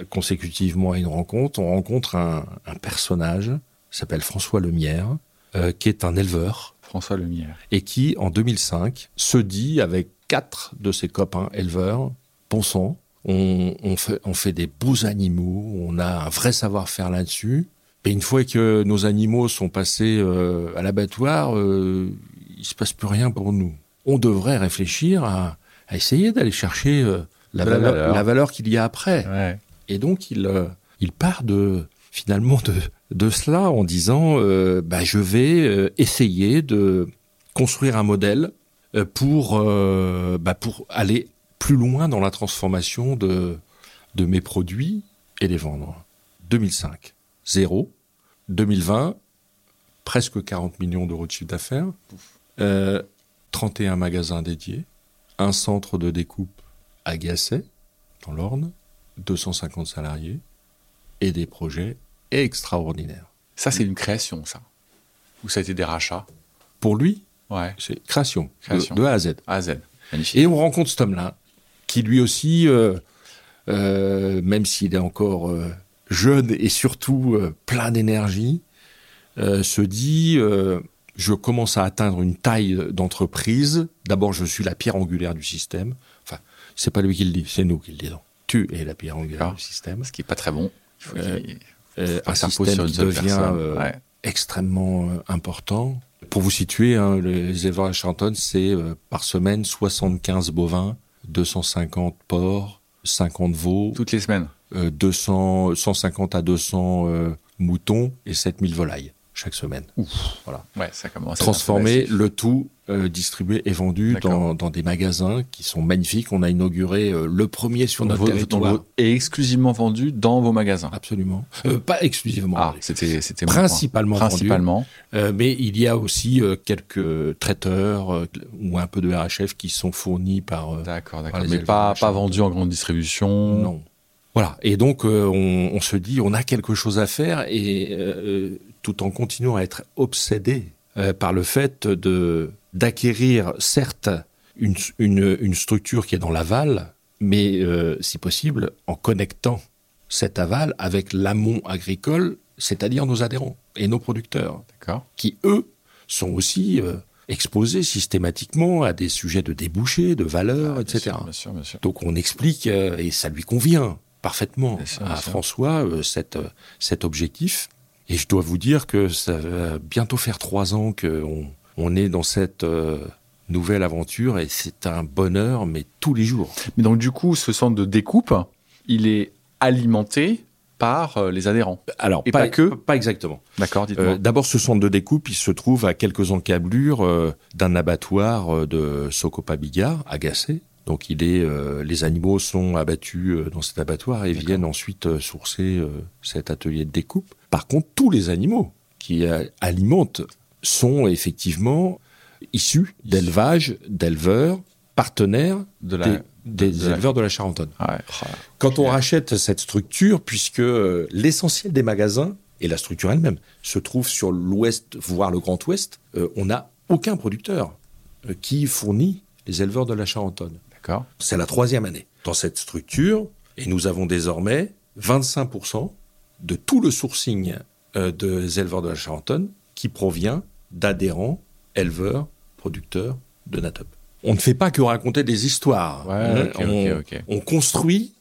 consécutivement à une rencontre, on rencontre un, personnage qui s'appelle François Lemierre, euh, qui est un éleveur. François Lemierre. Et qui, en 2005, se dit avec quatre de ses copains éleveurs, bon sang, on, on, fait, on fait des beaux animaux, on a un vrai savoir-faire là-dessus, et une fois que nos animaux sont passés euh, à l'abattoir, euh, il se passe plus rien pour nous. On devrait réfléchir à, à essayer d'aller chercher euh, la, valeur, la, valeur, qu'il y a après. Ouais. Et donc il, euh, il part de finalement de, de cela en disant bah, je vais essayer de construire un modèle pour bah, pour aller plus loin dans la transformation de de mes produits et les vendre. 2005. 0. 2020, presque 40 millions d'euros de chiffre d'affaires, euh, 31 magasins dédiés, un centre de découpe à Gasset, dans l'Orne, 250 salariés, et des projets extraordinaires. Ça, c'est une création, ça Ou ça a été des rachats? Pour lui, ouais. c'est création, De, A à Z. A à Z. Et on rencontre cet homme-là, qui lui aussi, euh, euh, même s'il est encore euh, jeune et surtout euh, plein d'énergie, euh, se dit euh, je commence à atteindre une taille d'entreprise. D'abord, je suis la pierre angulaire du système. Enfin, c'est pas lui qui le dit, c'est nous qui le disons. Tu es la pierre angulaire du système. Ce qui est pas très bon. Il faut Euh, Euh, un système sur une qui devient euh, Ouais. extrêmement important. Pour vous situer, hein, les éleveurs à c'est par semaine 75 bovins, 250 porcs, 50 veaux, Toutes les semaines. Euh, 200, 150 à 200 euh, moutons et 7000 volailles chaque semaine. Voilà. Ouais, ça commence. Transformer le tout, euh, distribué et vendu dans, dans des magasins qui sont magnifiques. On a inauguré euh, le premier sur notre territoire. Et exclusivement vendu dans vos magasins. Absolument. Euh, pas exclusivement. Ah, c'était c'était. Principalement vendu. Principalement. Euh, mais il y a aussi euh, quelques traiteurs euh, ou un peu de RHF qui sont fournis par. euh, D'accord, d'accord. Mais pas, pas vendu en grande distribution. non. Voilà. Et donc euh, on, on se dit on a quelque chose à faire et euh, tout en continuant à être obsédé euh, par le fait de d'acquérir certes une, une, une structure qui est dans l'aval, mais si possible en connectant cet aval avec l'amont agricole, c'est-à-dire nos adhérents et nos producteurs. Qui, eux, sont aussi exposés systématiquement à des sujets de débouchés, de valeurs, Ah, Bien etc. sûr, Bien sûr, bien sûr. Donc on explique, euh, et ça lui convient parfaitement à. François, euh, cette, euh, cet objectif. Et je dois vous dire que ça va bientôt faire trois ans qu'on on est dans cette euh, nouvelle aventure, et c'est un bonheur, mais tous les jours. Mais donc, du coup, ce centre de découpe, il est alimenté par les adhérents. Alors, Et pas que Pas exactement. D'accord, dites-moi. Euh, D'abord, ce centre de découpe, il se trouve à quelques encablures euh, d'un abattoir de Socopa-Bigard, agacé. Donc, il est, euh, les animaux sont abattus euh, dans cet abattoir et viennent ensuite euh, sourcer cet atelier de découpe. Par contre, tous les animaux qui alimentent sont effectivement issus d'élevage, d'éleveurs, partenaires de la... des, des de la- éleveurs de la Charentonne. Ouais. Quand on rachète cette structure, puisque l'essentiel des magasins et la structure elle-même se trouve sur l'ouest, voire le Grand Ouest, on n'a aucun producteur qui fournit les éleveurs de la Charentonne. C'est la troisième année dans cette structure, et nous avons désormais 25% de tout le sourcing euh, des éleveurs de la Charentonne qui provient d'adhérents, éleveurs, producteurs de Natop. On ne fait pas que raconter des histoires. Ouais, ok, on, construit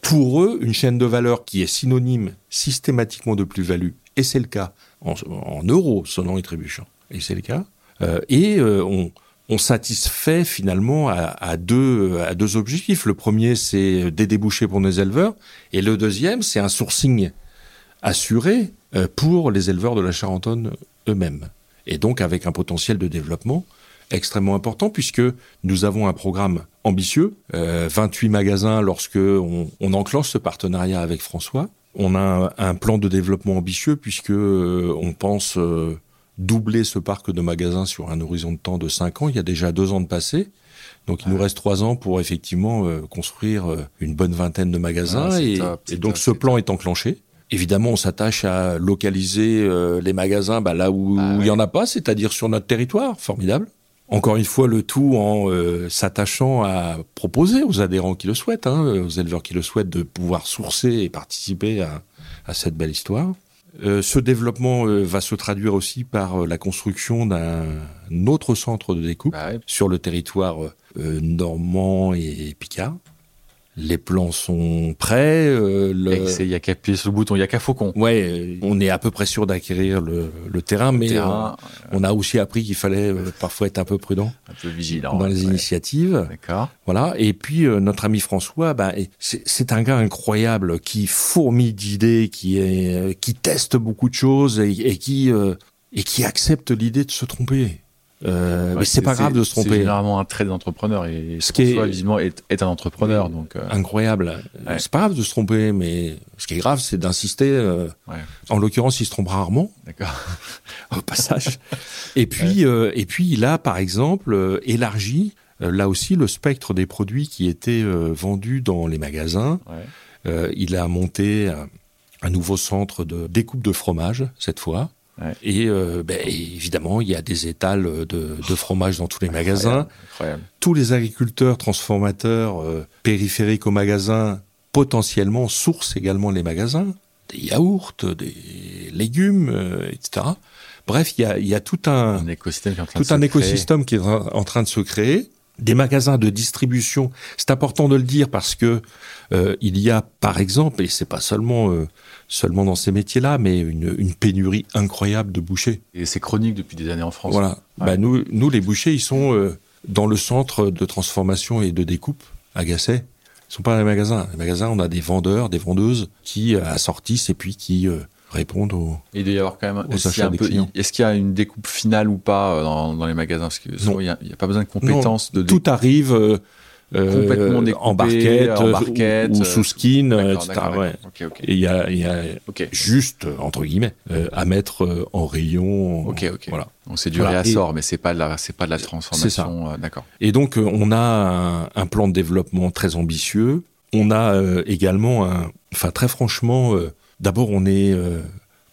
pour eux une chaîne de valeur qui est synonyme systématiquement de plus-value, et c'est le cas en, en euros, sonnant et trébuchant, et c'est le cas. Euh, et euh, on, on satisfait finalement à, deux, à deux objectifs. Le premier, c'est des débouchés pour nos éleveurs, et le deuxième, c'est un sourcing assuré euh, pour les éleveurs de la Charentonne eux-mêmes. Et donc avec un potentiel de développement extrêmement important puisque nous avons un programme ambitieux, euh, 28 magasins lorsque on, enclenche ce partenariat avec François. On a un, plan de développement ambitieux puisque euh, on pense euh, doubler ce parc de magasins sur un horizon de temps de 5 ans. Il y a déjà deux ans de passé. Donc il nous reste trois ans pour effectivement euh, construire euh, une bonne vingtaine de magasins. Ah, et, top, et c'est donc top, ce plan est enclenché. Évidemment, on s'attache à localiser euh, les magasins bah, là où Ah il ouais. n'y en a pas, c'est-à-dire sur notre territoire. Formidable. Encore une fois, le tout en euh, s'attachant à proposer aux adhérents qui le souhaitent, hein, aux éleveurs qui le souhaitent, de pouvoir sourcer et participer à, à cette belle histoire. Euh, ce développement euh, va se traduire aussi par euh, la construction d'un autre centre de découpe Bah ouais. sur le territoire euh, normand et picard. Les plans sont prêts. euh, le- Il y a qu'à appuyer sur le bouton, il y a qu'à faucon. Ouais, on est à peu près sûr d'acquérir le, le terrain, mais Terrain, on a aussi appris qu'il fallait euh, parfois être un peu prudent un peu vigilant. dans les ouais. initiatives. D'accord. Voilà. Et puis euh, notre ami François, bah, c'est un gars incroyable qui fourmille d'idées, qui est, euh, qui teste beaucoup de choses et, et qui euh, et qui accepte l'idée de se tromper. Euh, Ouais, mais c'est pas grave de se C'est tromper. généralement un trait d'entrepreneur et Ce qui est- visiblement, est, est un entrepreneur. Donc, euh, Incroyable. Ouais. C'est pas grave de se tromper, mais ce qui est grave, c'est d'insister. euh, ouais, en l'occurrence, il se trompe rarement. d'accord. au passage. Et puis, euh, et puis, il a, par exemple, élargi là aussi le spectre des produits qui étaient vendus dans les magasins. Il a monté un nouveau centre de découpe de fromage cette fois. Ouais. Et euh, ben, évidemment, il y a des étals de, de fromage dans tous les magasins. Incroyable. Tous les agriculteurs transformateurs euh, périphériques aux magasins potentiellement sourcent également les magasins, des yaourts, des légumes, euh, etc. Bref, il y a, y a tout un, Un écosystème qui est en train de tout un créer. écosystème qui est en train de se créer des magasins de distribution. C'est important de le dire parce que euh, il y a, par exemple, et c'est pas seulement euh, seulement dans ces métiers-là, mais une, une, pénurie incroyable de bouchers. Et c'est chronique depuis des années en France. Voilà. Bah, nous, nous, les bouchers, ils sont euh, dans le centre de transformation et de découpe à Gasset. Ils sont pas dans les magasins. Les magasins, on a des vendeurs, des vendeuses qui assortissent et puis qui répondre aux. Il doit y avoir quand même. Est-ce qu'il y, a une découpe finale ou pas euh, dans, les magasins? Parce que il n'y a, pas besoin de compétences de. Tout arrive. Euh, complètement découpé, en barquette, ou, sous skin, etc. Ouais. Et il y a, y a juste entre guillemets à mettre en rayon. Ok, ok. Voilà. Donc c'est du réassort, mais c'est pas de la, c'est pas de la transformation. D'accord. Et donc on a un, un, plan de développement très ambitieux. On a également un, enfin très franchement D'abord, on est euh,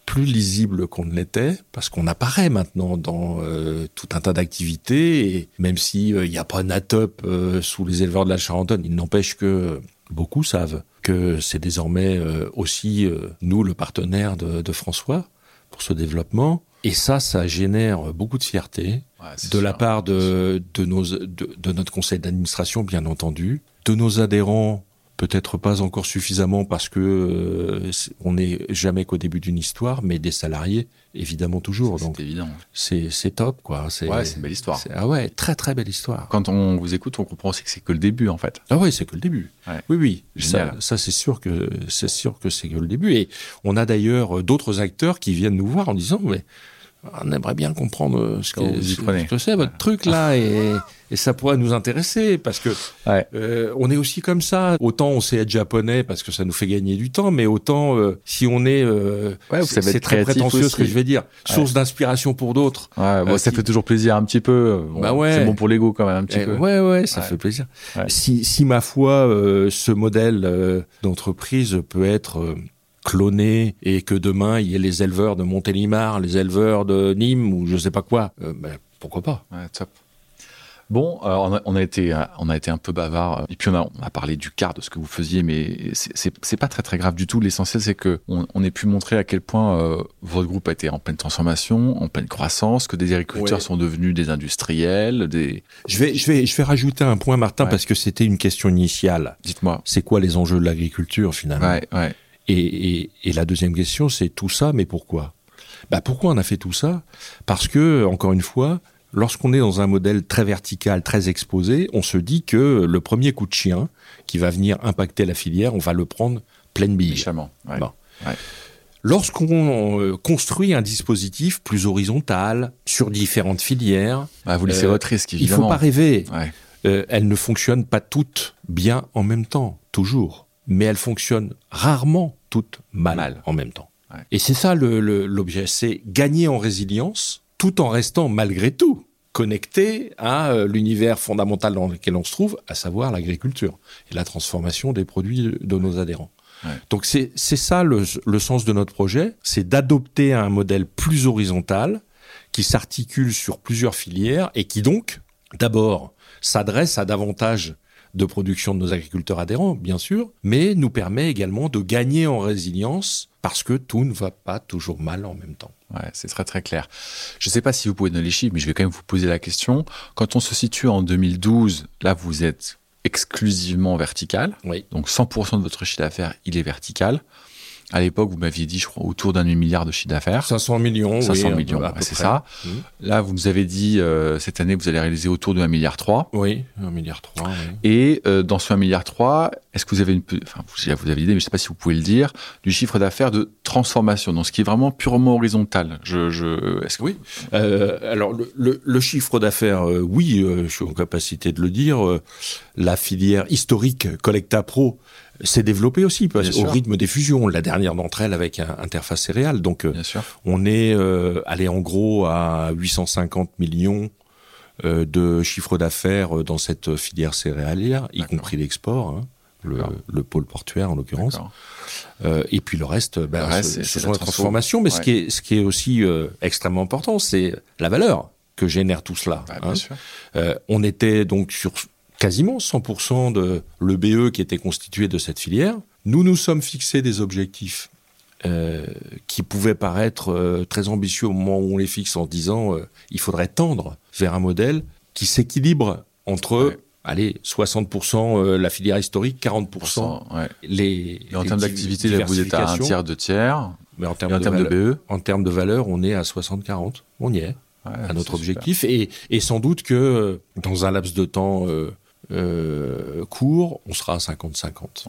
plus lisible qu'on ne l'était parce qu'on apparaît maintenant dans euh, tout un tas d'activités et même s'il n'y a pas Natop euh, sous les éleveurs de la Charentonne, il n'empêche que beaucoup savent que c'est désormais aussi nous le partenaire de, François pour ce développement. Et ça, ça génère beaucoup de fierté de la part de, de, nos, de notre conseil d'administration, bien entendu, de nos adhérents peut-être pas encore suffisamment parce que euh, on n'est jamais qu'au début d'une histoire, mais des salariés évidemment toujours. C'est évident. C'est top quoi. Ouais, c'est une belle histoire. Ah ouais, très très belle histoire. Quand on vous écoute, on comprend aussi que c'est que le début en fait. Ah ouais, c'est que le début. Oui oui. Ça, ça c'est sûr que c'est sûr que c'est que le début. Et on a d'ailleurs d'autres acteurs qui viennent nous voir en disant mais on aimerait bien comprendre ce que, c'est votre truc là et, et, ça pourrait nous intéresser parce que euh, on est aussi comme ça. Autant on sait être japonais parce que ça nous fait gagner du temps, mais autant euh, si on est, euh, c'est très prétentieux ce que je vais dire, source d'inspiration pour d'autres. Ouais, bon, ça fait toujours plaisir un petit peu. bah ouais, c'est bon pour l'ego quand même un petit eh, peu. Ouais ouais, ça fait plaisir. Si, si ma foi, ce modèle d'entreprise peut être cloné et que demain il y ait les éleveurs de Montélimar, les éleveurs de Nîmes ou je sais pas quoi, euh, ben, pourquoi pas ouais, top. Bon, on, a, on, a, été, on a été un peu bavard et puis on a, on a parlé du quart de ce que vous faisiez, mais c'est pas très très grave du tout. L'essentiel c'est que on, ait pu montrer à quel point euh, votre groupe a été en pleine transformation, en pleine croissance, que des agriculteurs sont devenus des industriels, des. Je vais je vais je vais rajouter un point, Martin, parce que c'était une question initiale. Dites-moi. C'est quoi les enjeux de l'agriculture finalement? Ouais, ouais. Et, et, la deuxième question, c'est tout ça, mais pourquoi? Bah Pourquoi on a fait tout ça? Parce que, encore une fois, lorsqu'on est dans un modèle très vertical, très exposé, on se dit que le premier coup de chien qui va venir impacter la filière, on va le prendre pleine bille. Méchamment. Ouais. Lorsqu'on euh, construit un dispositif plus horizontal sur différentes filières, bah, vous laissez euh, votre risque. Évidemment. Il faut pas rêver. Ouais. Euh, elles ne fonctionnent pas toutes bien en même temps, toujours mais elles fonctionnent rarement toutes mal, en même temps. Et c'est ça l'objet, le, c'est gagner en résilience tout en restant malgré tout connecté à euh, l'univers fondamental dans lequel on se trouve, à savoir l'agriculture et la transformation des produits de nos adhérents. Donc c'est ça le, le, sens de notre projet, c'est d'adopter un modèle plus horizontal qui s'articule sur plusieurs filières et qui donc, d'abord, s'adresse à davantage de production de nos agriculteurs adhérents, bien sûr, mais nous permet également de gagner en résilience parce que tout ne va pas toujours mal en même temps. Ouais, c'est très très clair. Je ne sais pas si vous pouvez donner les chiffres, mais je vais quand même vous poser la question. Quand on se situe en 2012, là vous êtes exclusivement vertical. Oui. Donc 100% de votre chiffre d'affaires, il est vertical. À l'époque, vous m'aviez dit, je crois, autour d'un milliard de chiffre d'affaires. 500 millions, 500 millions, c'est ça. Mmh. Là, vous nous avez dit, euh, cette année, vous allez réaliser autour de 1 milliard 3. Oui, 1 milliard 3. Oui. Et euh, dans ce 1 milliard 3, est-ce que vous avez une, enfin, vous avez l'idée, mais je ne sais pas si vous pouvez le dire, du chiffre d'affaires de transformation, donc ce qui est vraiment purement horizontal. Je, je, est-ce que oui euh, Alors le, le, le chiffre d'affaires, oui, je suis en capacité de le dire. la filière historique Collecta Pro s'est développée aussi parce, au rythme des fusions. La dernière d'entre elles avec un, interface céréale. Donc, sûr. on est euh, allé en gros à 850 millions euh, de chiffre d'affaires dans cette filière céréalière, y compris l'export. Hein, le, le, pôle portuaire en l'occurrence. Euh, et puis le reste, ben, ce, sont les transformations. Mais ce, qui est, ce qui est aussi euh, extrêmement important, c'est la valeur que génère tout cela. Hein. euh, on était donc sur quasiment 100% de l'EBE qui était constitué de cette filière. Nous nous sommes fixés des objectifs euh, qui pouvaient paraître euh, très ambitieux au moment où on les fixe en disant euh, il faudrait tendre vers un modèle qui s'équilibre entre allez, 60% euh, la filière historique, 40% les. Et en termes d'activité, vous êtes à un tiers, de tiers. Mais en termes, de, valeur, BE En termes de valeur, on est à 60-40. On y est. à notre objectif. Et, et, sans doute que dans un laps de temps euh, euh, court, on sera à 50-50.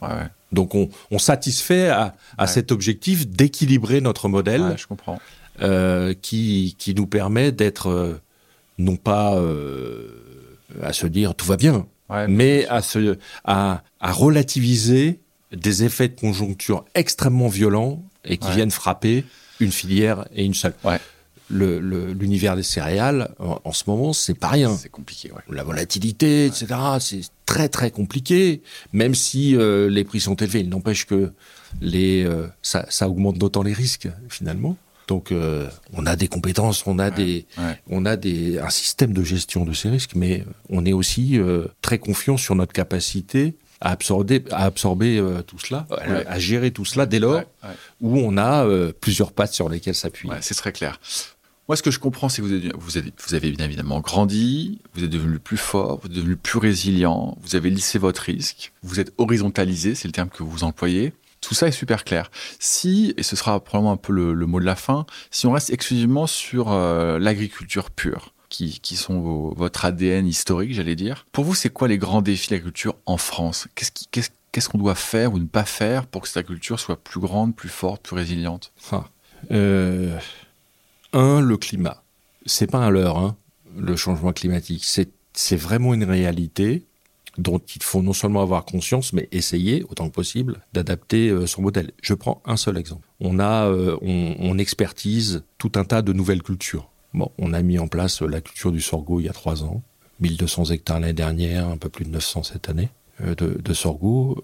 Donc on, on, satisfait à, à cet objectif d'équilibrer notre modèle. je comprends. Euh, qui, qui nous permet d'être non pas à se dire tout va bien, mais à, se, à, à, relativiser des effets de conjoncture extrêmement violents et qui viennent frapper une filière et une seule. L'univers le, des céréales, en, ce moment, c'est pas rien. C'est compliqué, La volatilité, etc., c'est très très compliqué. Même si euh, les prix sont élevés, il n'empêche que les, euh, ça, ça augmente d'autant les risques, finalement. Donc, euh, on a des compétences, on a des, on a des, un système de gestion de ces risques, mais on est aussi très confiant sur notre capacité à absorber, à absorber euh, tout cela, à, gérer tout cela dès lors où on a plusieurs pattes sur lesquelles s'appuyer. c'est très clair. Moi, ce que je comprends, c'est que vous avez, bien évidemment grandi, vous êtes devenu plus fort, vous êtes devenu plus résilient, vous avez lissé votre risque, vous êtes horizontalisé, c'est le terme que vous employez. Tout ça est super clair. Si, et ce sera probablement un peu le, mot de la fin, si on reste exclusivement sur euh, l'agriculture pure, qui, qui sont votre ADN historique, j'allais dire, pour vous, c'est quoi les grands défis de l'agriculture en France? Qu'est-ce qu'on doit faire ou ne pas faire pour que cette agriculture soit plus grande, plus forte, plus résiliente? Ah. euh, Un, le climat. C'est pas un leurre, hein, le changement climatique. C'est vraiment une réalité dont il faut non seulement avoir conscience, mais essayer autant que possible d'adapter euh, son modèle. Je prends un seul exemple. On a, euh, on, expertise tout un tas de nouvelles cultures. On a mis en place la culture du sorgho il y a trois ans, 1200 hectares l'année dernière, un peu plus de 900 cette année euh, de, de, sorgho.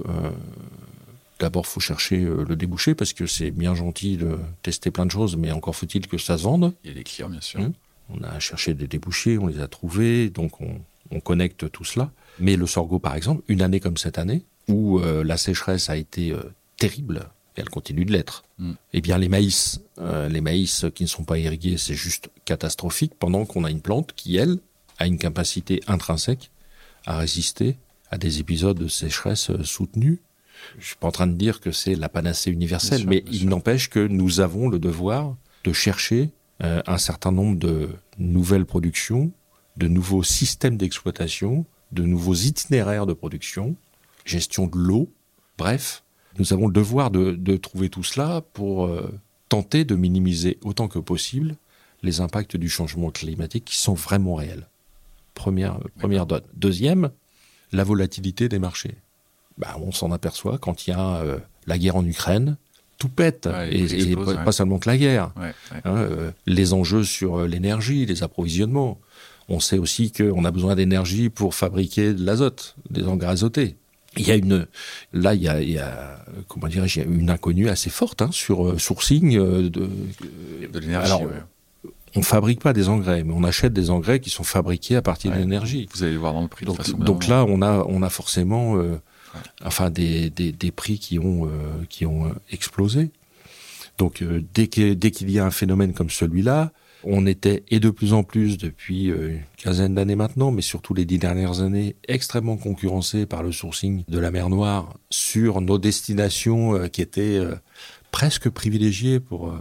D'abord, faut chercher le débouché parce que c'est bien gentil de tester plein de choses, mais encore faut-il que ça se vende. Il y a des clients, bien sûr. Hum. On a cherché des débouchés, on les a trouvés, donc on, on connecte tout cela. Mais le sorgho, par exemple, une année comme cette année, où euh, la sécheresse a été euh, terrible, et elle continue de l'être, mm. eh bien les maïs, euh, les maïs qui ne sont pas irrigués, c'est juste catastrophique, pendant qu'on a une plante qui, elle, a une capacité intrinsèque à résister à des épisodes de sécheresse soutenus. Je suis pas en train de dire que c'est la panacée universelle, mais il n'empêche que nous avons le devoir de chercher un certain nombre de nouvelles productions, de nouveaux systèmes d'exploitation, de nouveaux itinéraires de production, gestion de l'eau. Bref, nous avons le devoir de, trouver tout cela pour euh, tenter de minimiser autant que possible les impacts du changement climatique qui sont vraiment réels. Première, première donne. Deuxième, la volatilité des marchés. Bah, on s'en aperçoit quand il y a euh, la guerre en Ukraine, tout pète, et, pas, seulement que la guerre. Hein, euh, les enjeux sur l'énergie, les approvisionnements. On sait aussi qu'on a besoin d'énergie pour fabriquer de l'azote, des engrais azotés. Il y a une, là, il y a, il y a comment dirais-je, une inconnue assez forte hein, sur euh, sourcing euh, de, de l'énergie. On fabrique pas des engrais, mais on achète des engrais qui sont fabriqués à partir de l'énergie. Vous allez voir dans le prix. Donc, donc là, on a, on a forcément, euh, enfin, des, des, des, prix qui ont, qui ont explosé. Donc, dès qu'il y a un phénomène comme celui-là, on était, et de plus en plus depuis euh, une quinzaine d'années maintenant, mais surtout les dix dernières années, extrêmement concurrencé par le sourcing de la mer Noire sur nos destinations euh, qui étaient euh, presque privilégiées pour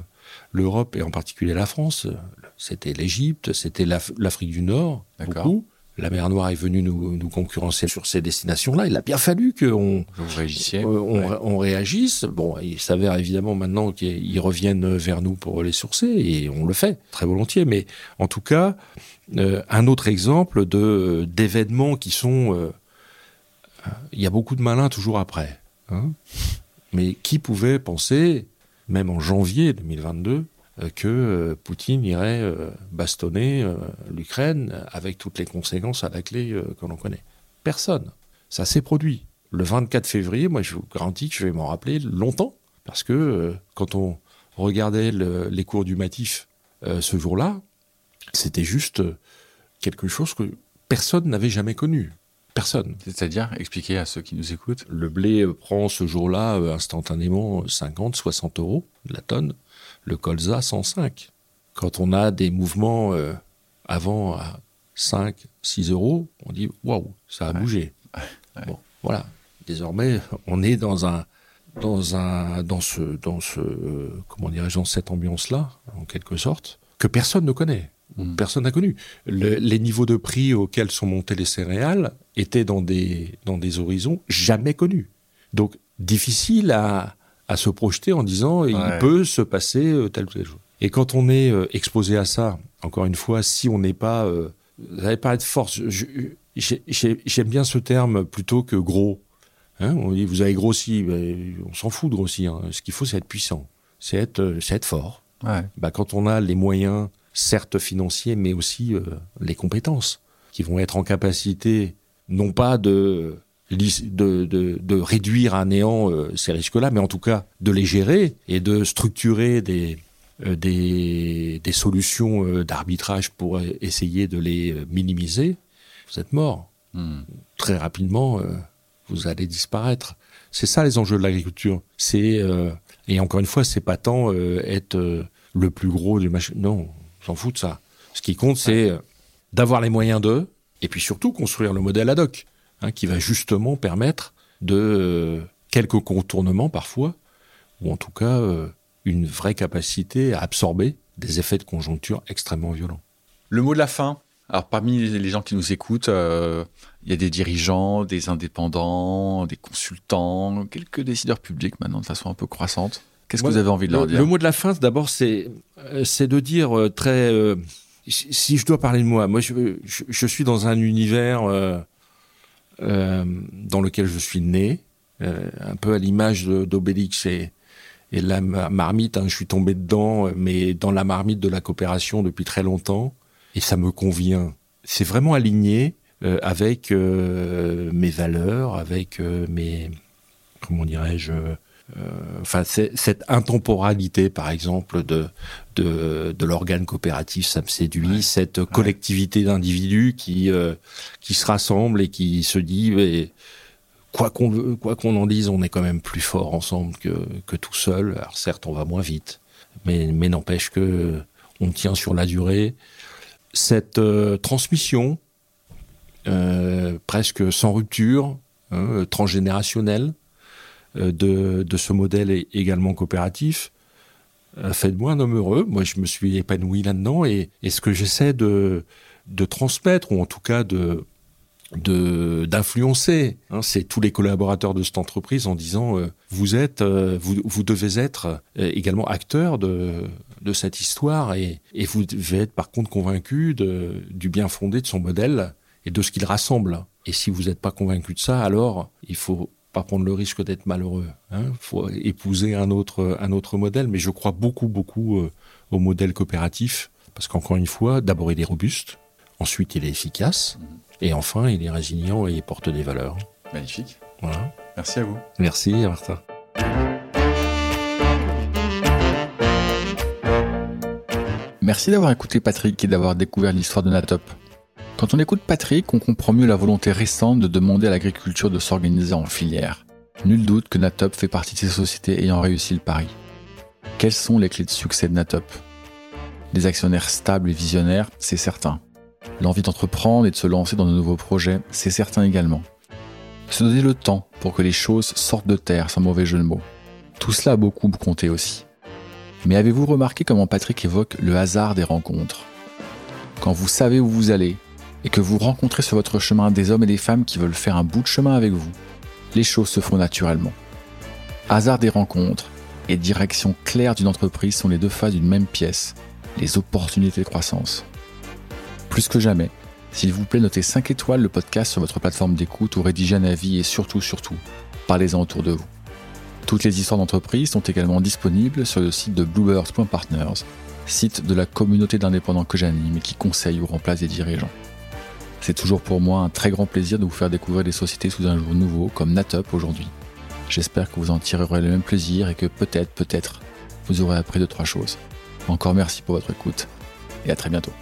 l'Europe et en particulier la France. C'était l'Égypte, c'était l'Afrique du Nord, beaucoup la mer Noire est venue nous, concurrencer sur ces destinations-là. Il a bien fallu qu'on euh, on, réagisse. Bon, il s'avère évidemment maintenant qu'ils reviennent vers nous pour les sourcer et on le fait très volontiers. Mais en tout cas, euh, un autre exemple de d'événements qui sont, euh, il y a beaucoup de malins toujours après. Hein. Mais qui pouvait penser, même en janvier 2022, euh, que euh, Poutine irait euh, bastonner l'Ukraine avec toutes les conséquences à la clé que l'on connaît. Personne. Ça s'est produit. Le 24 février, moi je vous garantis que je vais m'en rappeler longtemps, parce que quand on regardait les cours du Matif ce jour-là, c'était juste quelque chose que personne n'avait jamais connu. Personne. C'est-à-dire, expliquer à ceux qui nous écoutent. Le blé prend ce jour-là instantanément 50, 60 euros de la tonne le colza 105. Quand on a des mouvements euh, avant à 5, 6 euros, on dit waouh, ça a bougé. Bon, voilà. Désormais, on est dans un, dans un, dans ce, dans ce, comment dirais-je, dans cette ambiance-là, en quelque sorte, que personne ne connaît. Mm. Personne n'a connu. les niveaux de prix auxquels sont montées les céréales étaient dans des, dans des horizons jamais connus. Donc, difficile à, à se projeter en disant il peut se passer euh, tel ou tel chose. Et quand on est euh, exposé à ça, encore une fois, si on n'est pas, euh, vous n'avez pas de force. J'aime bien ce terme plutôt que gros. Hein, on dit vous avez grossi, on s'en fout de grossir. Hein. Ce qu'il faut, c'est être puissant, c'est être, être fort. Bah, quand on a les moyens, certes financiers, mais aussi les compétences, qui vont être en capacité, non pas de de, de, de, réduire à néant euh, ces risques-là, mais en tout cas de les gérer et de structurer des, euh, des, des, solutions euh, d'arbitrage pour essayer de les minimiser, vous êtes mort. Hmm. Très rapidement, vous allez disparaître. C'est ça les enjeux de l'agriculture. C'est et encore une fois, c'est pas tant être le plus gros du machin. Non, on s'en fout de ça. Ce qui compte, c'est d'avoir les moyens d'eux, et puis surtout construire le modèle ad hoc. Hein, qui va justement permettre de euh, quelques contournements parfois, ou en tout cas euh, une vraie capacité à absorber des effets de conjoncture extrêmement violents. Le mot de la fin. Alors parmi les gens qui nous écoutent, euh, il y a des dirigeants, des indépendants, des consultants, quelques décideurs publics maintenant de façon un peu croissante. Qu'est-ce que vous avez envie de leur dire Le mot de la fin, d'abord, c'est c'est de dire très. si je dois parler de moi, moi je, je, suis dans un univers euh, dans lequel je suis né, euh, un peu à l'image d'Obélix et, et la marmite. Hein, je suis tombé dedans, mais dans la marmite de la coopération depuis très longtemps, et ça me convient. C'est vraiment aligné euh, avec mes valeurs, avec mes comment dirais-je euh, enfin, cette intemporalité, par exemple, de de, de l'organe coopératif, ça me séduit. Cette collectivité d'individus qui euh, qui se rassemblent et qui se dit, mais, quoi qu'on quoi qu'on en dise, on est quand même plus fort ensemble que que tout seul. Alors certes, on va moins vite, mais mais n'empêche que on tient sur la durée. Cette euh, transmission presque sans rupture, hein, transgénérationnelle, euh, de, de ce modèle également coopératif euh, fait de moi un homme heureux. Moi, je me suis épanoui là-dedans et, et, ce que j'essaie de, de transmettre, ou en tout cas de d'influencer, hein, c'est tous les collaborateurs de cette entreprise en disant euh, vous êtes, vous, vous devez être également acteur de, de cette histoire et, et vous devez être par contre convaincu de, du bien fondé de son modèle et de ce qu'il rassemble. Et si vous n'êtes pas convaincu de ça, alors il faut pas prendre le risque d'être malheureux. Il hein. faut épouser un autre, un autre modèle, mais je crois beaucoup, beaucoup euh, au modèle coopératif, parce qu'encore une fois, d'abord il est robuste, ensuite il est efficace, mhm. et enfin il est résilient et il porte des valeurs. Magnifique. Voilà. Merci à vous. Merci, Martin. Merci d'avoir écouté Patrick et d'avoir découvert l'histoire de Natop. Quand on écoute Patrick, on comprend mieux la volonté récente de demander à l'agriculture de s'organiser en filière. Nul doute que Natop fait partie de ces sociétés ayant réussi le pari. Quelles sont les clés de succès de Natop? Des actionnaires stables et visionnaires, c'est certain. L'envie d'entreprendre et de se lancer dans de nouveaux projets, c'est certain également. Se donner le temps pour que les choses sortent de terre sans mauvais jeu de mots. Tout cela a beaucoup compté aussi. Mais avez-vous remarqué comment Patrick évoque le hasard des rencontres? Quand vous savez où vous allez, et que vous rencontrez sur votre chemin des hommes et des femmes qui veulent faire un bout de chemin avec vous, les choses se font naturellement. Hasard des rencontres et direction claire d'une entreprise sont les deux faces d'une même pièce, les opportunités de croissance. Plus que jamais, s'il vous plaît, notez 5 étoiles le podcast sur votre plateforme d'écoute ou rédigez un avis et surtout, surtout, parlez-en autour de vous. Toutes les histoires d'entreprise sont également disponibles sur le site de bluebirds.partners, site de la communauté d'indépendants que j'anime et qui conseille ou remplace des dirigeants. C'est toujours pour moi un très grand plaisir de vous faire découvrir des sociétés sous un jour nouveau comme Natup aujourd'hui. J'espère que vous en tirerez le même plaisir et que peut-être, peut-être, vous aurez appris deux, trois choses. Encore merci pour votre écoute et à très bientôt.